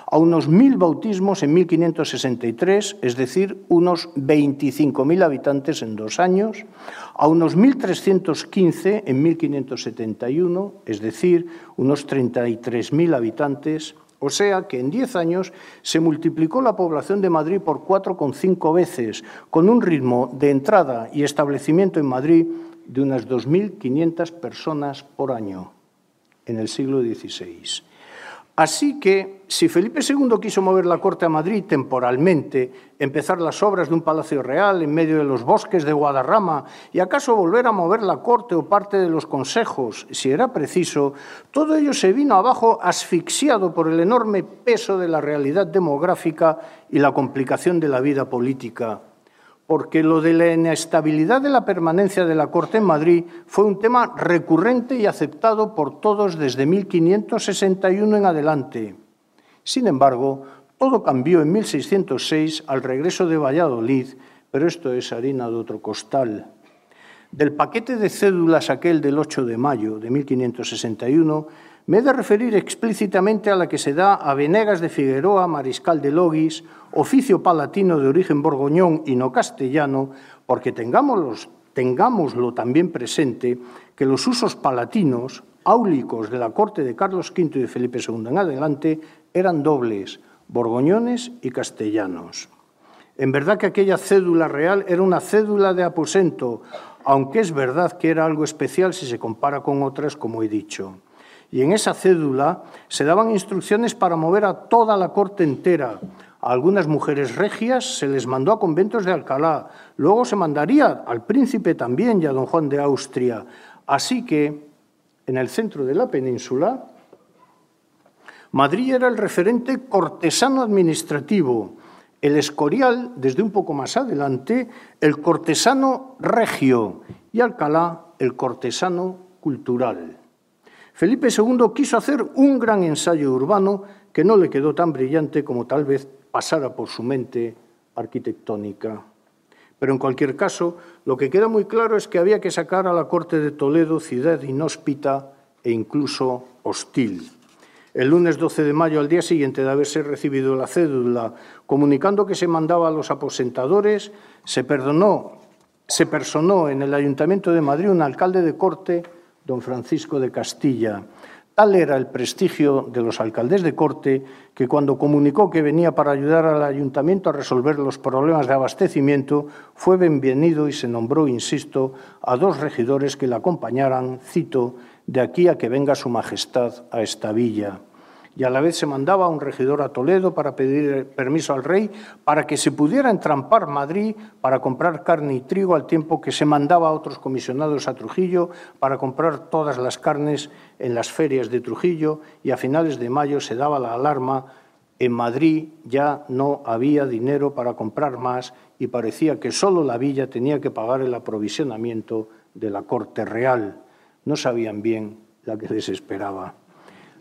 a unos 1.000 bautismos en 1563, es decir, unos 25.000 habitantes en dos años, a unos 1.315 en 1571, es decir, unos 33.000 habitantes, o sea que en 10 años se multiplicó la población de Madrid por 4,5 veces, con un ritmo de entrada y establecimiento en Madrid de unas 2.500 personas por año en el siglo XVI. Así que, si Felipe II quiso mover la corte a Madrid temporalmente, empezar las obras de un palacio real en medio de los bosques de Guadarrama y acaso volver a mover la corte o parte de los consejos, si era preciso, todo ello se vino abajo asfixiado por el enorme peso de la realidad demográfica y la complicación de la vida política porque lo de la inestabilidad de la permanencia de la Corte en Madrid fue un tema recurrente y aceptado por todos desde 1561 en adelante. Sin embargo, todo cambió en 1606 al regreso de Valladolid, pero esto es harina de otro costal. Del paquete de cédulas aquel del 8 de mayo de 1561, me he de referir explícitamente a la que se da a Venegas de Figueroa, mariscal de Logis, oficio palatino de origen borgoñón y no castellano, porque tengámoslo, también presente que los usos palatinos, áulicos de la corte de Carlos V y de Felipe II en adelante, eran dobles, borgoñones y castellanos. En verdad que aquella cédula real era una cédula de aposento, aunque es verdad que era algo especial si se compara con otras, como he dicho. Y en esa cédula se daban instrucciones para mover a toda la corte entera, a algunas mujeres regias se les mandó a conventos de Alcalá, luego se mandaría al príncipe también y a don Juan de Austria. Así que, en el centro de la península, Madrid era el referente cortesano administrativo, el Escorial, desde un poco más adelante, el cortesano regio y Alcalá, el cortesano cultural. Felipe II quiso hacer un gran ensayo urbano que no le quedó tan brillante como tal vez pasara por su mente arquitectónica. Pero en cualquier caso, lo que queda muy claro es que había que sacar a la corte de Toledo ciudad inhóspita e incluso hostil. El lunes 12 de mayo, al día siguiente de haberse recibido la cédula comunicando que se mandaba a los aposentadores, se, perdonó, se personó en el Ayuntamiento de Madrid un alcalde de corte, don Francisco de Castilla, Tal era el prestigio de los alcaldes de corte que cuando comunicó que venía para ayudar al ayuntamiento a resolver los problemas de abastecimiento, fue bienvenido y se nombró, insisto, a dos regidores que le acompañaran, cito, de aquí a que venga su majestad a esta villa y a la vez se mandaba a un regidor a Toledo para pedir permiso al rey para que se pudiera entrampar Madrid para comprar carne y trigo al tiempo que se mandaba a otros comisionados a Trujillo para comprar todas las carnes en las ferias de Trujillo y a finales de mayo se daba la alarma en Madrid ya no había dinero para comprar más y parecía que solo la villa tenía que pagar el aprovisionamiento de la corte real. No sabían bien la que les esperaba.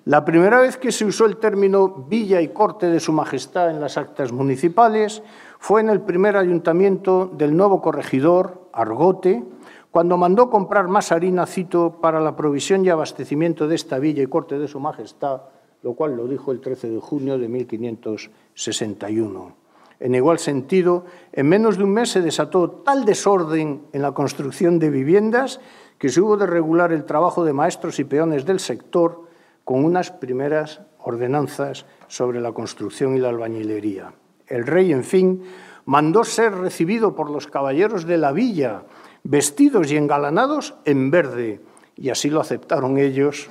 La primera vez que se usó el término villa y corte de Su Majestad en las actas municipales fue en el primer ayuntamiento del nuevo corregidor, Argote, cuando mandó comprar más harina, cito, para la provisión y abastecimiento de esta villa y corte de Su Majestad, lo cual lo dijo el 13 de junio de 1561. En igual sentido, en menos de un mes se desató tal desorden en la construcción de viviendas que se hubo de regular el trabajo de maestros y peones del sector con unas primeras ordenanzas sobre la construcción y la albañilería. El rey, en fin, mandó ser recibido por los caballeros de la villa, vestidos y engalanados en verde, y así lo aceptaron ellos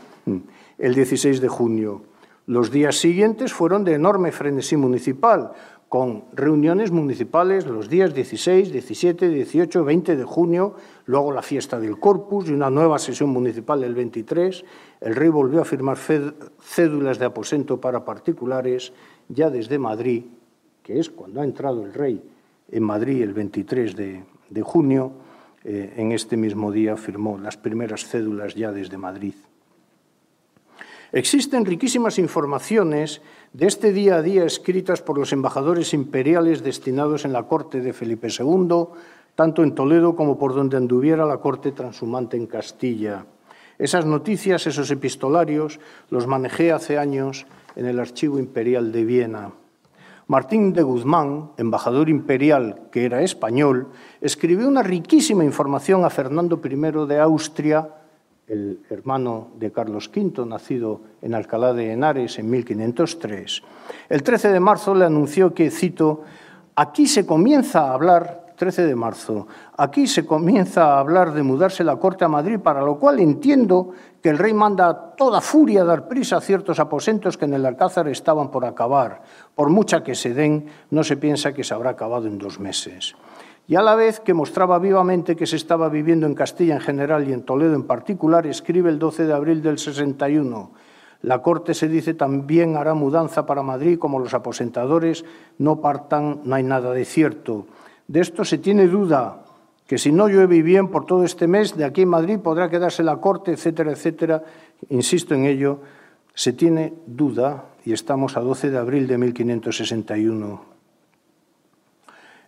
el 16 de junio. Los días siguientes fueron de enorme frenesí municipal, con reuniones municipales los días 16, 17, 18, 20 de junio, luego la fiesta del Corpus y una nueva sesión municipal el 23. El rey volvió a firmar cédulas de aposento para particulares ya desde Madrid, que es cuando ha entrado el rey en Madrid el 23 de, junio. Eh, en este mismo día firmó las primeras cédulas ya desde Madrid. Existen riquísimas informaciones de este día a día escritas por los embajadores imperiales destinados en la corte de Felipe II, tanto en Toledo como por donde anduviera la corte transhumante en Castilla. Esas noticias, esos epistolarios, los manejé hace años en el Archivo Imperial de Viena. Martín de Guzmán, embajador imperial que era español, escribió una riquísima información a Fernando I de Austria, el hermano de Carlos V, nacido en Alcalá de Henares en 1503. El 13 de marzo le anunció que, cito, aquí se comienza a hablar 13 de marzo. Aquí se comienza a hablar de mudarse la corte a Madrid, para lo cual entiendo que el rey manda a toda furia dar prisa a ciertos aposentos que en el Alcázar estaban por acabar. Por mucha que se den, no se piensa que se habrá acabado en dos meses. Y a la vez que mostraba vivamente que se estaba viviendo en Castilla en general y en Toledo en particular, escribe el 12 de abril del 61. La Corte se dice también hará mudanza para Madrid, como los aposentadores no partan, no hay nada de cierto. De esto se tiene duda, que si no llueve bien por todo este mes, de aquí en Madrid podrá quedarse la corte, etcétera, etcétera. Insisto en ello, se tiene duda y estamos a 12 de abril de 1561.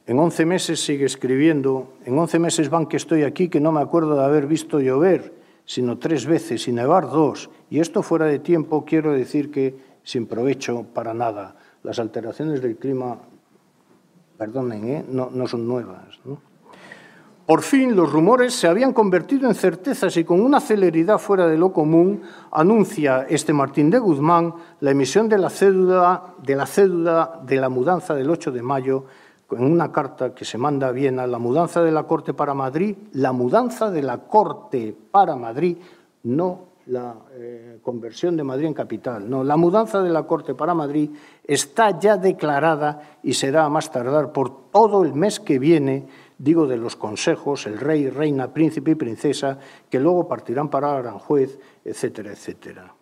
En 11 meses sigue escribiendo, en 11 meses van que estoy aquí que no me acuerdo de haber visto llover, sino tres veces y nevar dos. Y esto fuera de tiempo quiero decir que sin provecho para nada. Las alteraciones del clima perdonen, ¿eh? no, son nuevas. Por fin los rumores se habían convertido en certezas y con una celeridad fuera de lo común anuncia este Martín de Guzmán la emisión de la cédula de la, cédula de la mudanza del 8 de mayo en una carta que se manda a Viena, la mudanza de la Corte para Madrid, la mudanza de la Corte para Madrid, no la eh, conversión de Madrid en capital. No, la mudanza de la Corte para Madrid está ya declarada y será a más tardar por todo el mes que viene, digo de los consejos, el rey, reina, príncipe y princesa, que luego partirán para Aranjuez, etcétera, etcétera.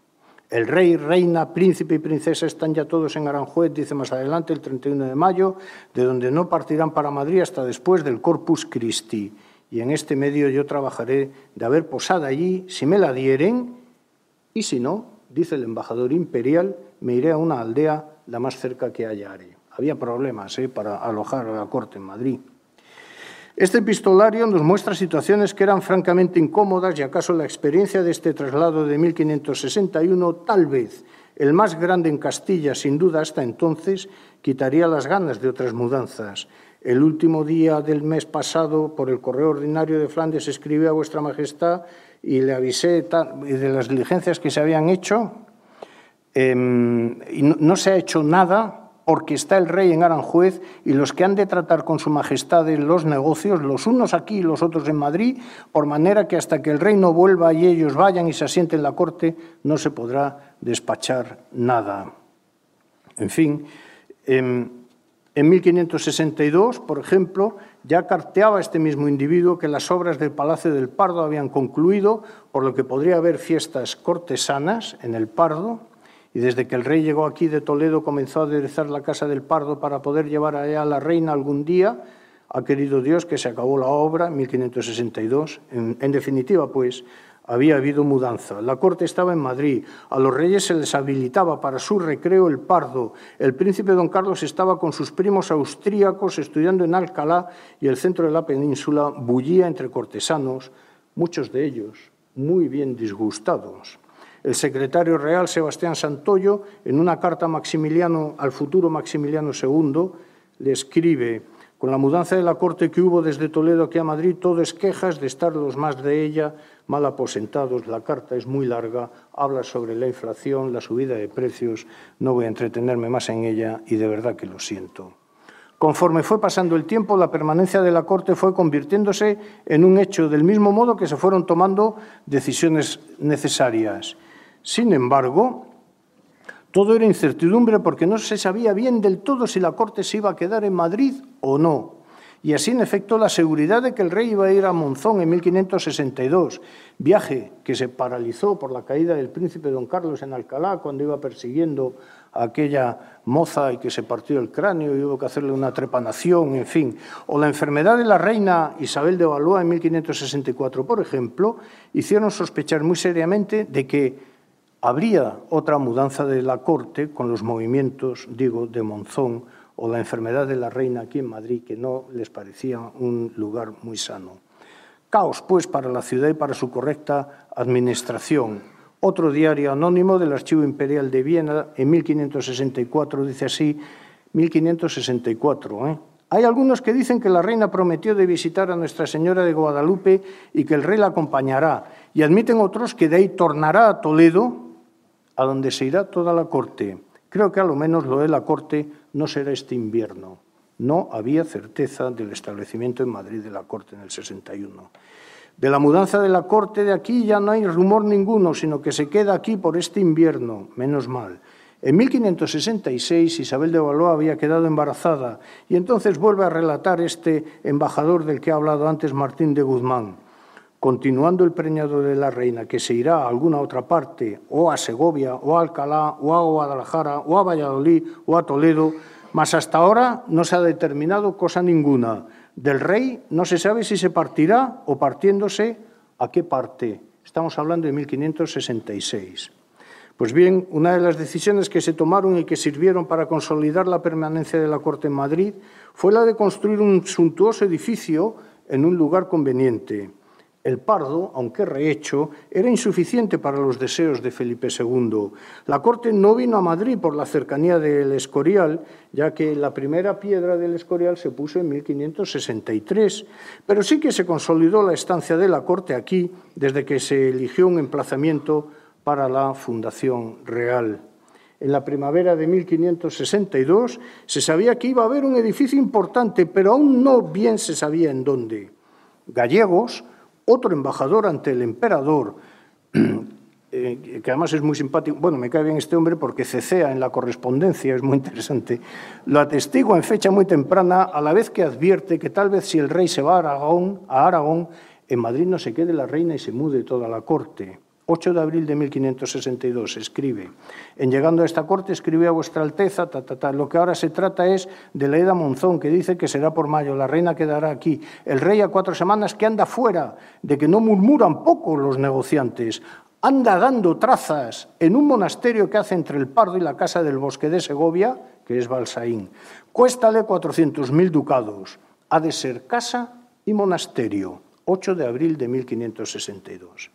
El rey, reina, príncipe y princesa están ya todos en Aranjuez, dice más adelante, el 31 de mayo, de donde no partirán para Madrid hasta después del Corpus Christi y en este medio yo trabajaré de haber posada allí, si me la dieren, y si no, dice el embajador imperial, me iré a una aldea la más cerca que hallaré. Había problemas ¿eh? para alojar a la corte en Madrid. Este epistolario nos muestra situaciones que eran francamente incómodas y acaso la experiencia de este traslado de 1561, tal vez el más grande en Castilla, sin duda hasta entonces, quitaría las ganas de otras mudanzas. El último día del mes pasado, por el correo ordinario de Flandes, escribí a Vuestra Majestad y le avisé de las diligencias que se habían hecho. Em, y no, se ha hecho nada porque está el rey en Aranjuez y los que han de tratar con su majestad en los negocios, los unos aquí y los otros en Madrid, por manera que hasta que el rey no vuelva y ellos vayan y se asienten en la corte, no se podrá despachar nada. En fin, em, en 1562, por ejemplo, ya carteaba este mismo individuo que las obras del Palacio del Pardo habían concluido, por lo que podría haber fiestas cortesanas en el Pardo, y desde que el rey llegó aquí de Toledo comenzó a aderezar la casa del Pardo para poder llevar allá a la reina algún día. Ha querido Dios que se acabó la obra en 1562. En, en definitiva, pues, había habido mudanza. La corte estaba en Madrid. A los reyes se les habilitaba para su recreo el pardo. El príncipe don Carlos estaba con sus primos austríacos estudiando en Alcalá y el centro de la península bullía entre cortesanos, muchos de ellos muy bien disgustados. El secretario real Sebastián Santoyo, en una carta Maximiliano, al futuro Maximiliano II, le escribe con la mudanza de la corte que hubo desde Toledo aquí a Madrid, todo es quejas de estar los más de ella mal aposentados. La carta es muy larga, habla sobre la inflación, la subida de precios. No voy a entretenerme más en ella y de verdad que lo siento. Conforme fue pasando el tiempo, la permanencia de la Corte fue convirtiéndose en un hecho, del mismo modo que se fueron tomando decisiones necesarias. Sin embargo, todo era incertidumbre porque no se sabía bien del todo si la Corte se iba a quedar en Madrid o no. Y así, en efecto, la seguridad de que el rey iba a ir a Monzón en 1562, viaje que se paralizó por la caída del príncipe don Carlos en Alcalá cuando iba persiguiendo a aquella moza y que se partió el cráneo y hubo que hacerle una trepanación, en fin. O la enfermedad de la reina Isabel de Valois en 1564, por ejemplo, hicieron sospechar muy seriamente de que Habría otra mudanza de la corte con los movimientos, digo, de Monzón o la enfermedad de la reina aquí en Madrid, que no les parecía un lugar muy sano. Caos, pues, para la ciudad y para su correcta administración. Otro diario anónimo del Archivo Imperial de Viena en 1564 dice así, 1564. ¿eh? Hay algunos que dicen que la reina prometió de visitar a Nuestra Señora de Guadalupe y que el rey la acompañará, y admiten otros que de ahí tornará a Toledo, a donde se irá toda la corte. Creo que a lo menos lo de la corte no será este invierno. No había certeza del establecimiento en Madrid de la corte en el 61. De la mudanza de la corte de aquí ya no hay rumor ninguno, sino que se queda aquí por este invierno, menos mal. En 1566 Isabel de Valois había quedado embarazada y entonces vuelve a relatar este embajador del que ha hablado antes Martín de Guzmán. Continuando el preñado de la reina, que se irá a alguna otra parte, o a Segovia, o a Alcalá, o a Guadalajara, o a Valladolid, o a Toledo, mas hasta ahora no se ha determinado cosa ninguna. Del rey no se sabe si se partirá o partiéndose a qué parte. Estamos hablando de 1566. Pues bien, una de las decisiones que se tomaron y que sirvieron para consolidar la permanencia de la Corte en Madrid fue la de construir un suntuoso edificio en un lugar conveniente. El Pardo, aunque rehecho, era insuficiente para los deseos de Felipe II. La corte no vino a Madrid por la cercanía del Escorial, ya que la primera piedra del Escorial se puso en 1563, pero sí que se consolidó la estancia de la corte aquí desde que se eligió un emplazamiento para la Fundación Real. En la primavera de 1562 se sabía que iba a haber un edificio importante, pero aún no bien se sabía en dónde. Gallegos, otro embajador ante el emperador, eh, que además es muy simpático, bueno, me cae bien este hombre porque cecea en la correspondencia, es muy interesante, lo atestigua en fecha muy temprana, a la vez que advierte que tal vez si el rey se va a Aragón, a Aragón en Madrid no se quede la reina y se mude toda la corte. 8 de abril de 1562, escribe. En llegando a esta corte escribe a vuestra Alteza, ta, ta, ta. lo que ahora se trata es de la Eda Monzón, que dice que será por mayo, la reina quedará aquí, el rey a cuatro semanas que anda fuera, de que no murmuran poco los negociantes, anda dando trazas en un monasterio que hace entre el Pardo y la casa del bosque de Segovia, que es Balsaín. Cuéstale 400.000 ducados. Ha de ser casa y monasterio. 8 de abril de 1562.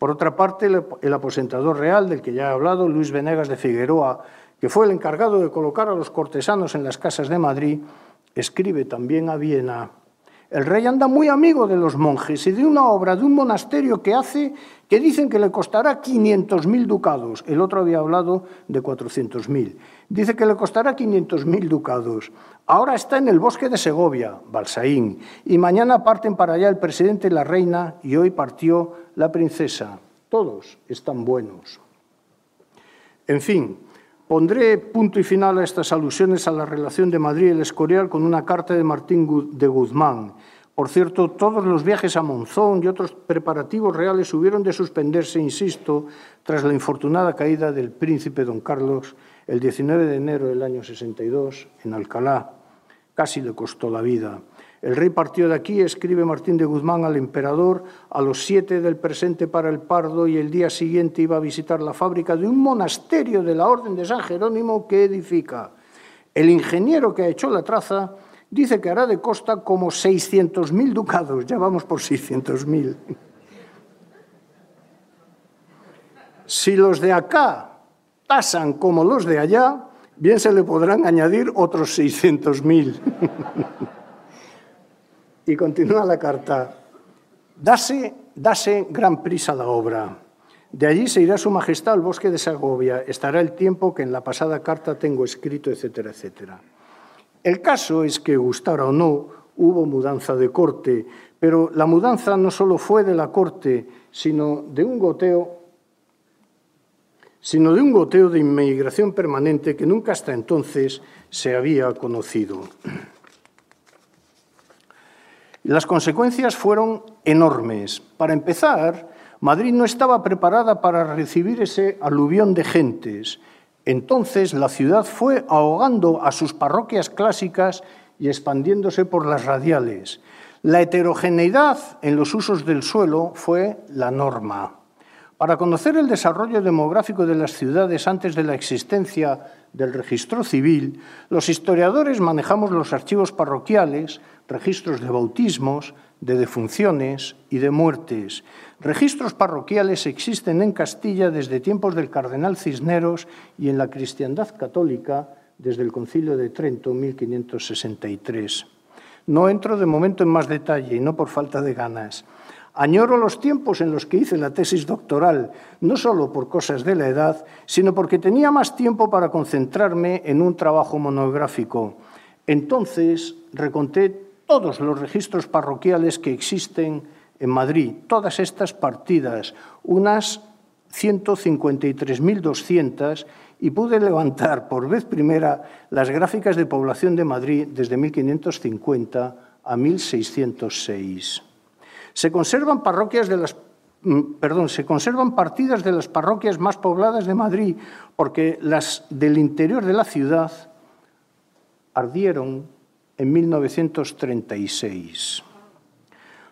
Por otra parte, el aposentador real, del que ya he hablado, Luis Venegas de Figueroa, que fue el encargado de colocar a los cortesanos en las casas de Madrid, escribe también a Viena el rey anda muy amigo de los monjes y de una obra de un monasterio que hace que dicen que le costará 500.000 ducados. El otro había hablado de 400.000. Dice que le costará 500.000 ducados. Ahora está en el bosque de Segovia, Balsaín, y mañana parten para allá el presidente y la reina y hoy partió la princesa. Todos están buenos. En fin, Pondré punto y final a estas alusiones a la relación de Madrid y el Escorial con una carta de Martín de Guzmán. Por cierto, todos los viajes a Monzón y otros preparativos reales hubieron de suspenderse, insisto, tras la infortunada caída del príncipe don Carlos el 19 de enero del año 62 en Alcalá. Casi le costó la vida. El rey partió de aquí, escribe Martín de Guzmán al emperador, a los siete del presente para el Pardo y el día siguiente iba a visitar la fábrica de un monasterio de la Orden de San Jerónimo que edifica. El ingeniero que ha hecho la traza dice que hará de costa como 600.000 ducados, ya vamos por 600.000. Si los de acá tasan como los de allá, bien se le podrán añadir otros 600.000. Y continúa la carta. Dase, dase gran prisa la obra. De allí se irá su majestad al bosque de Segovia. Estará el tiempo que en la pasada carta tengo escrito, etcétera, etcétera. El caso es que, gustara o no, hubo mudanza de corte, pero la mudanza no solo fue de la corte, sino de un goteo sino de un goteo de inmigración permanente que nunca hasta entonces se había conocido. Las consecuencias fueron enormes. Para empezar, Madrid no estaba preparada para recibir ese aluvión de gentes. Entonces la ciudad fue ahogando a sus parroquias clásicas y expandiéndose por las radiales. La heterogeneidad en los usos del suelo fue la norma. Para conocer el desarrollo demográfico de las ciudades antes de la existencia del registro civil, los historiadores manejamos los archivos parroquiales, registros de bautismos, de defunciones y de muertes. Registros parroquiales existen en Castilla desde tiempos del cardenal Cisneros y en la cristiandad católica desde el Concilio de Trento, 1563. No entro de momento en más detalle y no por falta de ganas. Añoro los tiempos en los que hice la tesis doctoral, no solo por cosas de la edad, sino porque tenía más tiempo para concentrarme en un trabajo monográfico. Entonces reconté todos los registros parroquiales que existen en Madrid, todas estas partidas, unas 153.200, y pude levantar por vez primera las gráficas de población de Madrid desde 1550 a 1606. Mm, se conservan partidas de las parroquias más pobladas de Madrid porque las del interior de la ciudad ardieron en 1936.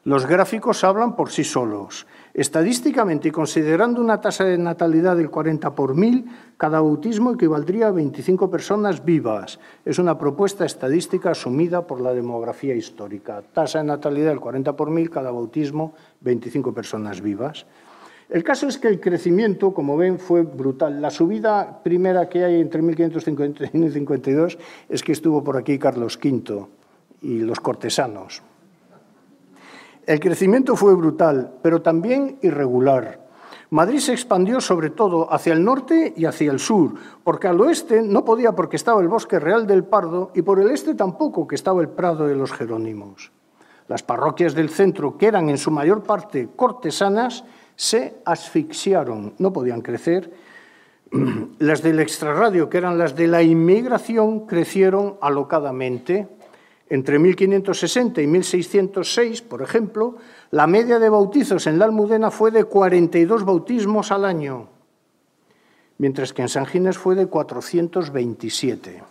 Los gráficos hablan por sí solos. Estadísticamente considerando una tasa de natalidad del 40 por mil, cada bautismo equivaldría a 25 personas vivas. Es una propuesta estadística asumida por la demografía histórica. Tasa de natalidad del 40 por mil, cada bautismo 25 personas vivas. El caso es que el crecimiento, como ven, fue brutal. La subida primera que hay entre 1551 y 1552 es que estuvo por aquí Carlos V y los cortesanos. El crecimiento fue brutal, pero también irregular. Madrid se expandió sobre todo hacia el norte y hacia el sur, porque al oeste no podía porque estaba el bosque real del Pardo y por el este tampoco, que estaba el Prado de los Jerónimos. Las parroquias del centro, que eran en su mayor parte cortesanas, se asfixiaron, no podían crecer. Las del extrarradio, que eran las de la inmigración, crecieron alocadamente. Entre 1560 y 1606, por ejemplo, la media de bautizos en la Almudena fue de 42 bautismos al año, mientras que en San Ginés fue de 427.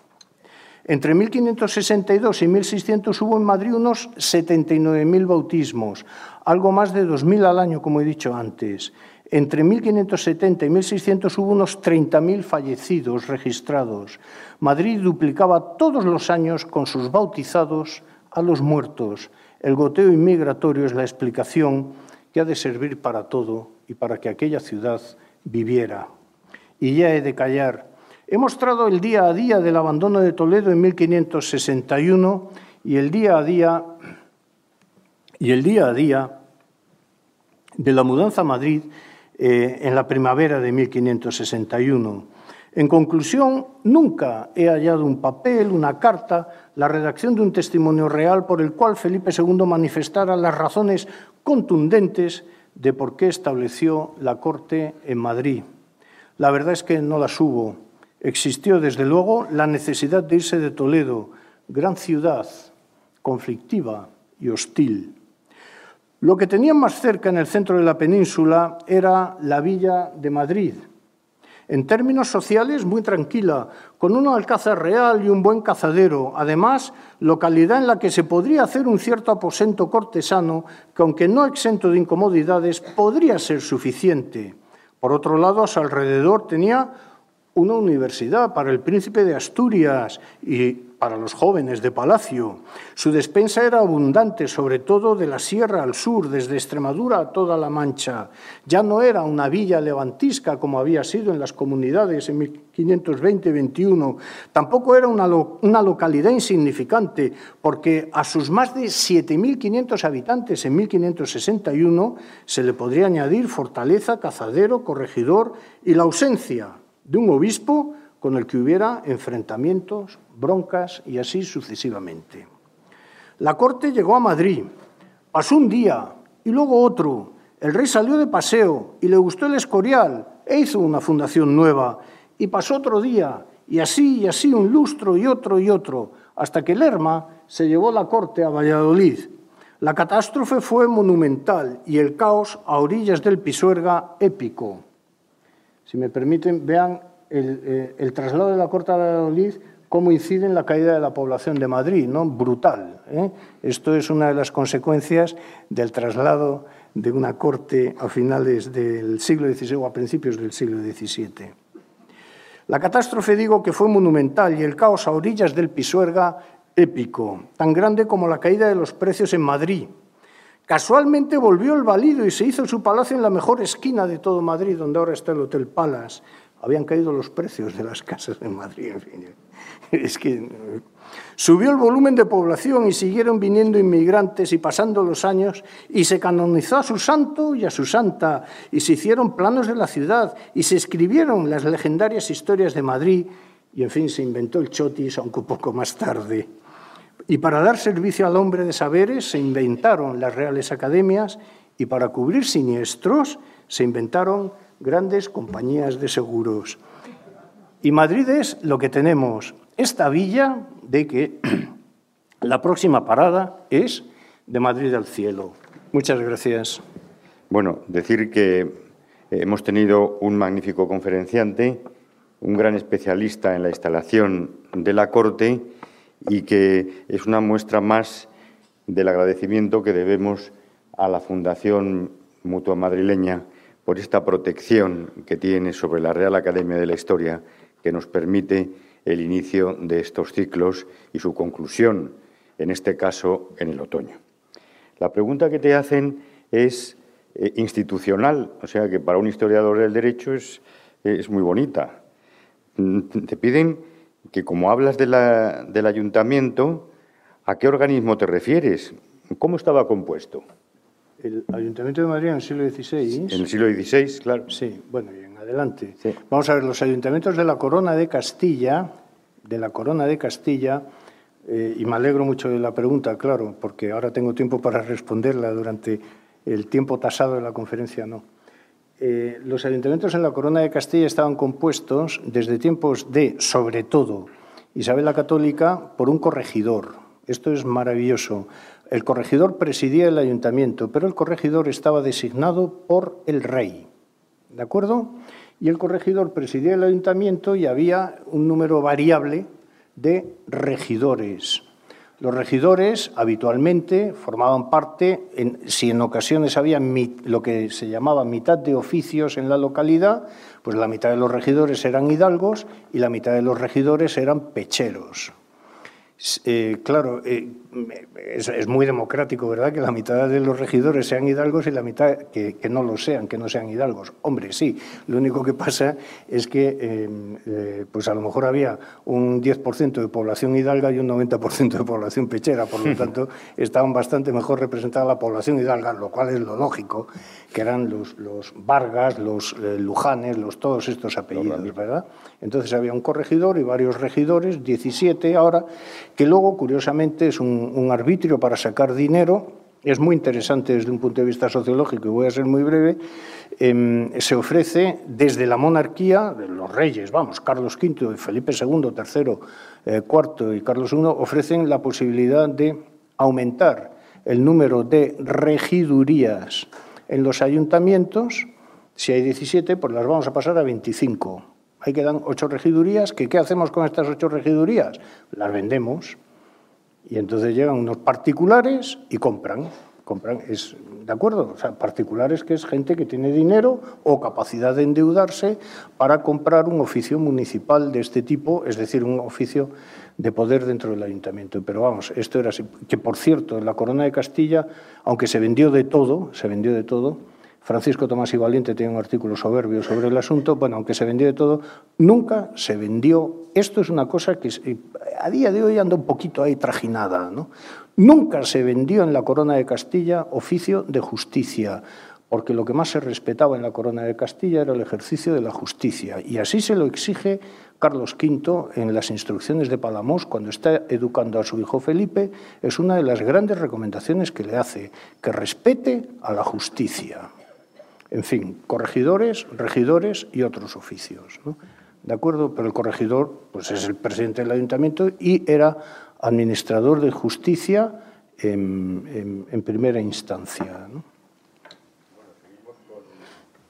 Entre 1562 y 1600 hubo en Madrid unos 79.000 bautismos, algo más de 2.000 al año, como he dicho antes. Entre 1570 y 1600 hubo unos 30.000 fallecidos registrados. Madrid duplicaba todos los años con sus bautizados a los muertos. El goteo inmigratorio es la explicación que ha de servir para todo y para que aquella ciudad viviera. Y ya he de callar. He mostrado el día a día del abandono de Toledo en 1561 y el día a día y el día a día de la mudanza a Madrid eh, en la primavera de 1561. En conclusión, nunca he hallado un papel, una carta, la redacción de un testimonio real por el cual Felipe II manifestara las razones contundentes de por qué estableció la Corte en Madrid. La verdad es que no las hubo. Existió, desde luego, la necesidad de irse de Toledo, gran ciudad, conflictiva y hostil. Lo que tenían más cerca en el centro de la península era la villa de Madrid. En términos sociales, muy tranquila, con un alcázar real y un buen cazadero. Además, localidad en la que se podría hacer un cierto aposento cortesano que, aunque no exento de incomodidades, podría ser suficiente. Por otro lado, a su alrededor tenía una universidad para el príncipe de Asturias y para los jóvenes de Palacio. Su despensa era abundante, sobre todo de la sierra al sur, desde Extremadura a toda la Mancha. Ya no era una villa levantisca como había sido en las comunidades en 1520-21. Tampoco era una, una localidad insignificante, porque a sus más de 7.500 habitantes en 1561 se le podría añadir fortaleza, cazadero, corregidor y la ausencia de un obispo con el que hubiera enfrentamientos, broncas y así sucesivamente. La corte llegó a Madrid, pasó un día y luego otro. El rey salió de paseo y le gustó el Escorial e hizo una fundación nueva. Y pasó otro día y así y así un lustro y otro y otro, hasta que Lerma se llevó la corte a Valladolid. La catástrofe fue monumental y el caos a orillas del Pisuerga épico. Si me permiten, vean el, eh, el traslado de la corte a Valladolid cómo incide en la caída de la población de Madrid, ¿no? Brutal. ¿eh? Esto es una de las consecuencias del traslado de una corte a finales del siglo XVI o a principios del siglo XVII. La catástrofe, digo, que fue monumental y el caos a orillas del Pisuerga épico, tan grande como la caída de los precios en Madrid. Casualmente volvió el valido y se hizo su palacio en la mejor esquina de todo Madrid, donde ahora está el Hotel Palace. Habían caído los precios de las casas en Madrid, en fin. Es que subió el volumen de población y siguieron viniendo inmigrantes y pasando los años y se canonizó a su santo y a su santa y se hicieron planos de la ciudad y se escribieron las legendarias historias de Madrid y en fin se inventó el chotis, aunque un poco más tarde. Y para dar servicio al hombre de saberes se inventaron las reales academias y para cubrir siniestros se inventaron grandes compañías de seguros. Y Madrid es lo que tenemos, esta villa de que la próxima parada es de Madrid al cielo. Muchas gracias. Bueno, decir que hemos tenido un magnífico conferenciante, un gran especialista en la instalación de la Corte y que es una muestra más del agradecimiento que debemos a la Fundación Mutua Madrileña por esta protección que tiene sobre la Real Academia de la Historia que nos permite el inicio de estos ciclos y su conclusión, en este caso en el otoño. La pregunta que te hacen es eh, institucional, o sea que para un historiador del derecho es, muy bonita. Mm, te piden que como hablas del ayuntamiento, ¿a qué organismo te refieres? ¿Cómo estaba compuesto? El Ayuntamiento de Madrid en el siglo XVI. En el siglo XVI, claro. Sí, bueno, y en adelante. Vamos a ver, los ayuntamientos de la Corona de Castilla, de la Corona de Castilla, eh, y me alegro mucho de la pregunta, claro, porque ahora tengo tiempo para responderla durante el tiempo tasado de la conferencia, no. Eh, los ayuntamientos en la Corona de Castilla estaban compuestos desde tiempos de, sobre todo, Isabel la Católica, por un corregidor. Esto es maravilloso. El corregidor presidía el ayuntamiento, pero el corregidor estaba designado por el rey. ¿De acuerdo? Y el corregidor presidía el ayuntamiento y había un número variable de regidores. Los regidores habitualmente formaban parte, si en ocasiones había lo que se llamaba mitad de oficios en la localidad, pues la mitad de los regidores eran hidalgos y la mitad de los regidores eran pecheros. Eh, claro, eh, es, muy democrático, ¿verdad?, que la mitad de los regidores sean hidalgos y la mitad que, no lo sean, que no sean hidalgos. Hombre, sí, lo único que pasa es que em, eh, pues a lo mejor había un 10% de población hidalga y un 90% de población pechera, por lo tanto estaban bastante mejor representada la población hidalga, lo cual es lo lógico, que eran los, los Vargas, los Lujanes, los, todos estos apellidos, ¿verdad? Entonces había un corregidor y varios regidores, 17 ahora, que luego, curiosamente, es un, arbitrio para sacar dinero. Es muy interesante desde un punto de vista sociológico y voy a ser muy breve. Em, se ofrece desde la monarquía, de los reyes, vamos, Carlos V, Felipe II, III, IV y Carlos I, ofrecen la posibilidad de aumentar el número de regidurías en los ayuntamientos. Si hay 17, pues las vamos a pasar a 25 Ahí quedan ocho regidurías, que ¿qué hacemos con estas ocho regidurías? Las vendemos. Y entonces llegan unos particulares y compran. Compran, es, ¿de acuerdo? O sea, particulares que es gente que tiene dinero o capacidad de endeudarse para comprar un oficio municipal de este tipo, es decir, un oficio de poder dentro del ayuntamiento. Pero vamos, esto era así. Que por cierto, en la Corona de Castilla, aunque se vendió de todo, se vendió de todo, Francisco Tomás y Valiente tiene un artículo soberbio sobre el asunto, bueno, aunque se vendió de todo, nunca se vendió. Esto es una cosa que eh, a día de hoy anda un poquito ahí trajinada, ¿no? Nunca se vendió en la Corona de Castilla oficio de justicia, porque lo que más se respetaba en la Corona de Castilla era el ejercicio de la justicia, y así se lo exige Carlos V en las instrucciones de Palamos cuando está educando a su hijo Felipe, es una de las grandes recomendaciones que le hace, que respete a la justicia. En fin, corregidores, regidores y otros oficios. ¿De acuerdo? Pero el corregidor pues es el presidente del ayuntamiento y era administrador de justicia en, primera instancia.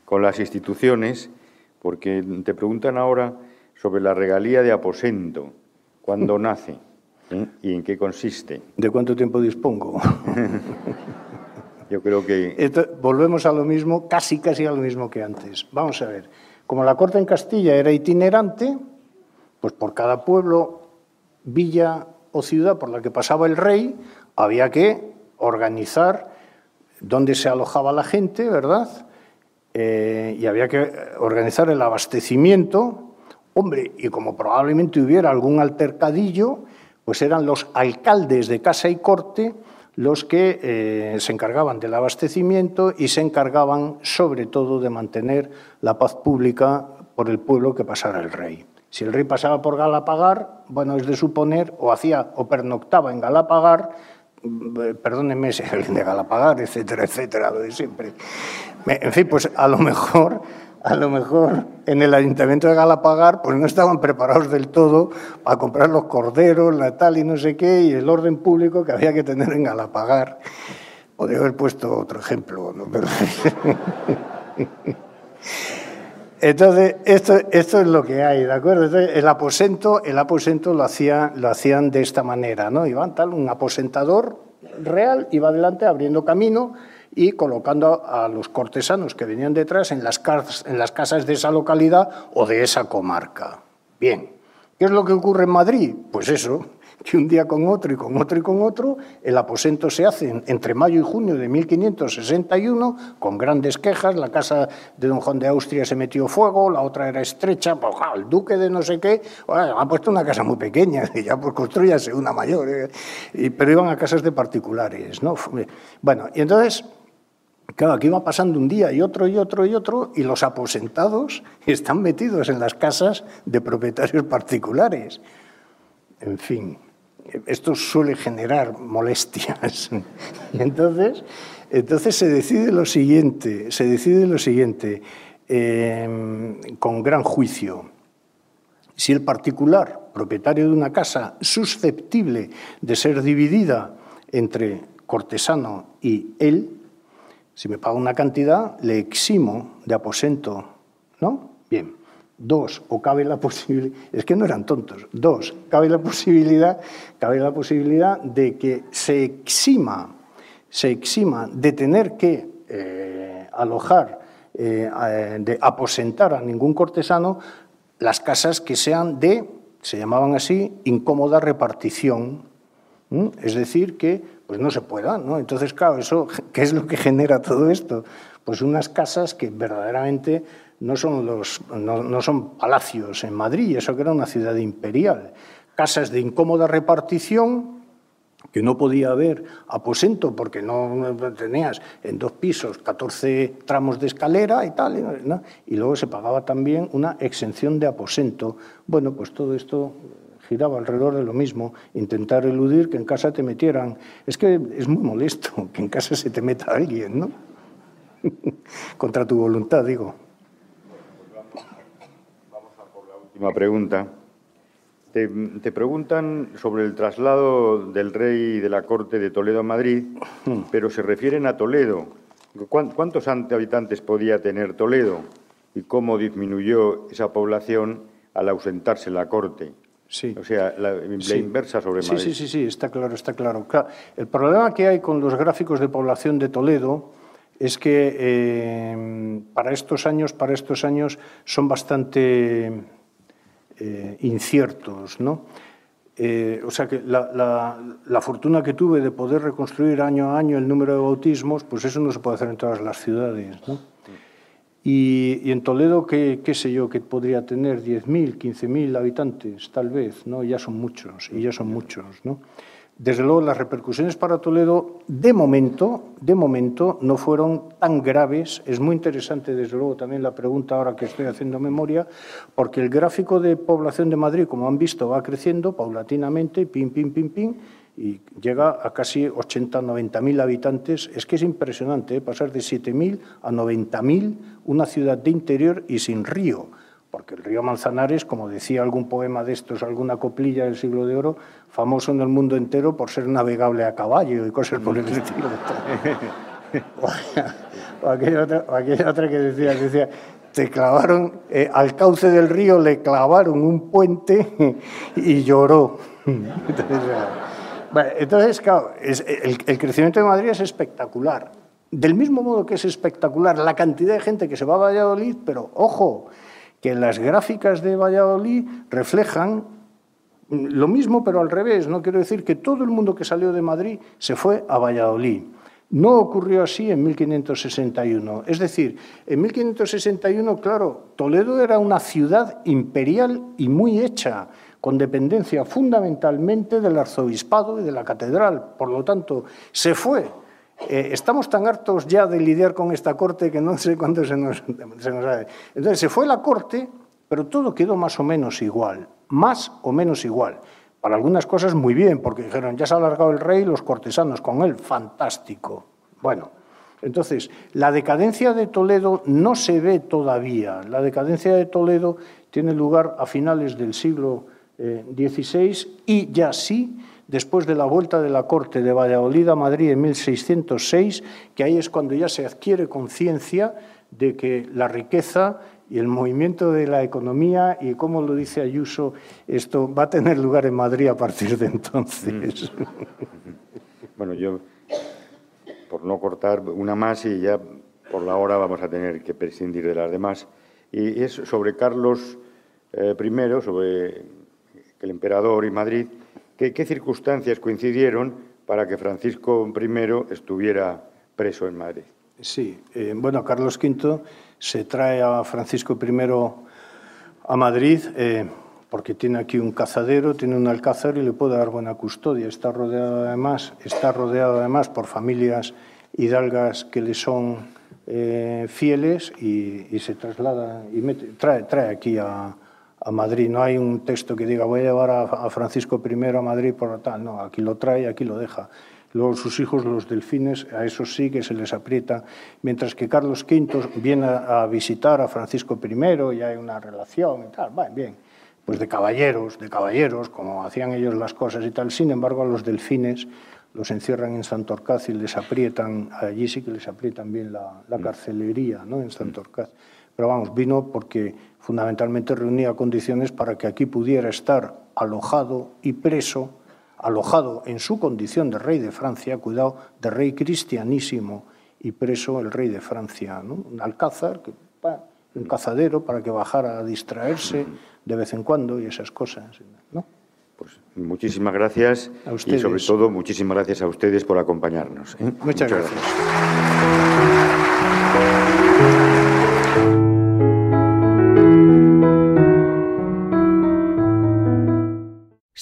Con las instituciones, porque te preguntan ahora sobre la regalía de aposento. cuándo nace ¿eh? y en qué consiste. ¿De cuánto tiempo dispongo? Yo creo que... volvemos a lo mismo, casi casi a lo mismo que antes. Vamos a ver, como la corte en Castilla era itinerante, pues por cada pueblo, villa o ciudad por la que pasaba el rey, había que organizar dónde se alojaba la gente, ¿verdad? Eh, y había que organizar el abastecimiento. Hombre, y como probablemente hubiera algún altercadillo, pues eran los alcaldes de casa y corte los que eh, se encargaban del abastecimiento y se encargaban sobre todo de mantener la paz pública por el pueblo que pasara el rey. Si el rey pasaba por Galapagar, bueno, es de suponer, o hacía o pernoctaba en Galapagar, mm, perdónenme, de Galapagar, etcétera, etcétera, lo de siempre. En fin, pues a lo mejor a lo mejor en el ayuntamiento de Galapagar pues no estaban preparados del todo para comprar los corderos, la tal y no sé qué, y el orden público que había que tener en Galapagar. Podría haber puesto otro ejemplo, ¿no? Entonces, esto, esto es lo que hay, ¿de acuerdo? el aposento, el aposento lo, hacía, lo hacían de esta manera, ¿no? Iban tal, un aposentador real iba adelante abriendo camino y colocando a los cortesanos que venían detrás en las, en las casas de esa localidad o de esa comarca. Bien, ¿qué es lo que ocurre en Madrid? Pues eso, que un día con otro y con otro y con otro, el aposento se hace entre mayo y junio de 1561, con grandes quejas, la casa de don Juan de Austria se metió fuego, la otra era estrecha, pues, el duque de no sé qué, ha puesto una casa muy pequeña, y ya pues construyase una mayor, ¿eh? pero iban a casas de particulares, ¿no? Bueno, y entonces... Claro, aquí va pasando un día y otro y otro y otro, y los aposentados están metidos en las casas de propietarios particulares. En fin, esto suele generar molestias. Entonces, entonces se decide lo siguiente, se decide lo siguiente, em, con gran juicio. Si el particular, propietario de una casa susceptible de ser dividida entre cortesano y él, si me paga una cantidad, le eximo de aposento, ¿no? Bien. Dos, o cabe la posibilidad, es que no eran tontos, dos, cabe la posibilidad, cabe la posibilidad de que se exima, se exima de tener que eh, alojar, eh, de aposentar a ningún cortesano las casas que sean de, se llamaban así, incómoda repartición. Es decir, que pues no se pueda, ¿no? Entonces, claro, eso, ¿qué es lo que genera todo esto? Pues unas casas que verdaderamente no son, los, no, son palacios en Madrid, eso que era una ciudad imperial. Casas de incómoda repartición, que no podía haber aposento porque no tenías en dos pisos 14 tramos de escalera y tal, y luego se pagaba también una exención de aposento. Bueno, pues todo esto giraba alrededor de lo mismo, intentar eludir que en casa te metieran. Es que es muy molesto que en casa se te meta alguien, ¿no? Contra tu voluntad, digo. última pregunta. Te, preguntan sobre el traslado del rey de la corte de Toledo a Madrid, hmm. pero se refieren a Toledo. ¿Cuántos habitantes podía tener Toledo y cómo disminuyó esa población al ausentarse la corte? Sí. O sea, la, inversa sobre Madrid. Sí, sí, sí, sí, está claro, está claro. El problema que hay con los gráficos de población de Toledo es que eh, para estos años, para estos años son bastante eh, inciertos, ¿no? Eh, o sea que la, fortuna que tuve de poder reconstruir año a año el número de bautismos, pues eso no se puede hacer en todas las ciudades. ¿no? Y, en Toledo, ¿qué, ¿qué, sé yo, que podría tener 10.000, 15.000 habitantes, tal vez, ¿no? Ya son muchos, y ya son muchos, ¿no? Desde luego, las repercusiones para Toledo, de momento, de momento, no fueron tan graves. Es muy interesante, desde luego, también la pregunta ahora que estoy haciendo memoria, porque el gráfico de población de Madrid, como han visto, va creciendo paulatinamente, pim, pim, pim, pim, y llega a casi 80, 90 mil habitantes. Es que es impresionante ¿eh? pasar de 7.000 a 90.000, una ciudad de interior y sin río porque el río Manzanares, como decía algún poema de estos, alguna coplilla del siglo de oro, famoso en el mundo entero por ser navegable a caballo y cosas por el estilo. o, aquella otra, que decía, decía te clavaron, eh, al cauce del río le clavaron un puente y lloró. Entonces, claro, el, el, crecimiento de Madrid es espectacular. Del mismo modo que es espectacular la cantidad de gente que se va a Valladolid, pero ojo, que las gráficas de Valladolid reflejan lo mismo, pero al revés. No quiero decir que todo el mundo que salió de Madrid se fue a Valladolid. No ocurrió así en 1561. Es decir, en 1561, claro, Toledo era una ciudad imperial y muy hecha, con dependencia fundamentalmente del arzobispado y de la catedral. Por lo tanto, se fue. Eh, estamos tan hartos ya de lidiar con esta corte que no sé cuándo se nos, se Entonces, se fue la corte, pero todo quedó más o menos igual. Más o menos igual. Para algunas cosas muy bien, porque dijeron, ya se ha alargado el rey, los cortesanos con él, fantástico. Bueno, entonces, la decadencia de Toledo no se ve todavía. La decadencia de Toledo tiene lugar a finales del siglo Y ya sí después de la vuelta de la corte de Valladolid a Madrid en 1606, que ahí es cuando ya se adquiere conciencia de que la riqueza y el movimiento de la economía y como lo dice Ayuso, esto va a tener lugar en Madrid a partir de entonces. Mm. Bueno, yo, por no cortar una más y ya por la hora vamos a tener que prescindir de las demás, y es sobre Carlos eh, I, sobre el emperador y Madrid, ¿qué, ¿qué circunstancias coincidieron para que Francisco I estuviera preso en Madrid? Sí, eh, bueno, Carlos V se trae a Francisco I a Madrid eh, porque tiene aquí un cazadero, tiene un alcázar y le puede dar buena custodia. Está rodeado además, está rodeado además por familias hidalgas que le son eh, fieles y, se traslada y trae, trae aquí a, a, Madrid. No hay un texto que diga voy a llevar a, a Francisco I a Madrid por tal. No, aquí lo trae, aquí lo deja. Luego sus hijos, los delfines, a esos sí que se les aprieta, mientras que Carlos V viene a visitar a Francisco I y hay una relación y tal, va bien, pues de caballeros, de caballeros, como hacían ellos las cosas y tal. Sin embargo, a los delfines los encierran en Santorcaz y les aprietan, allí sí que les aprietan bien la, la carcelería, ¿no? En Santorcaz. Pero vamos, vino porque fundamentalmente reunía condiciones para que aquí pudiera estar alojado y preso alojado en su condición de rey de Francia, cuidado, de rey cristianísimo y preso el rey de Francia, ¿no? un alcázar, un cazadero para que bajara a distraerse de vez en cuando y esas cosas. ¿no? Pues muchísimas gracias y sobre todo muchísimas gracias a ustedes por acompañarnos. ¿eh? Muchas, gracias.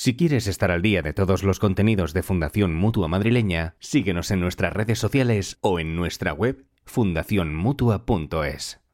Si quieres estar al día de todos los contenidos de Fundación Mutua Madrileña, síguenos en nuestras redes sociales o en nuestra web fundacionmutua.es.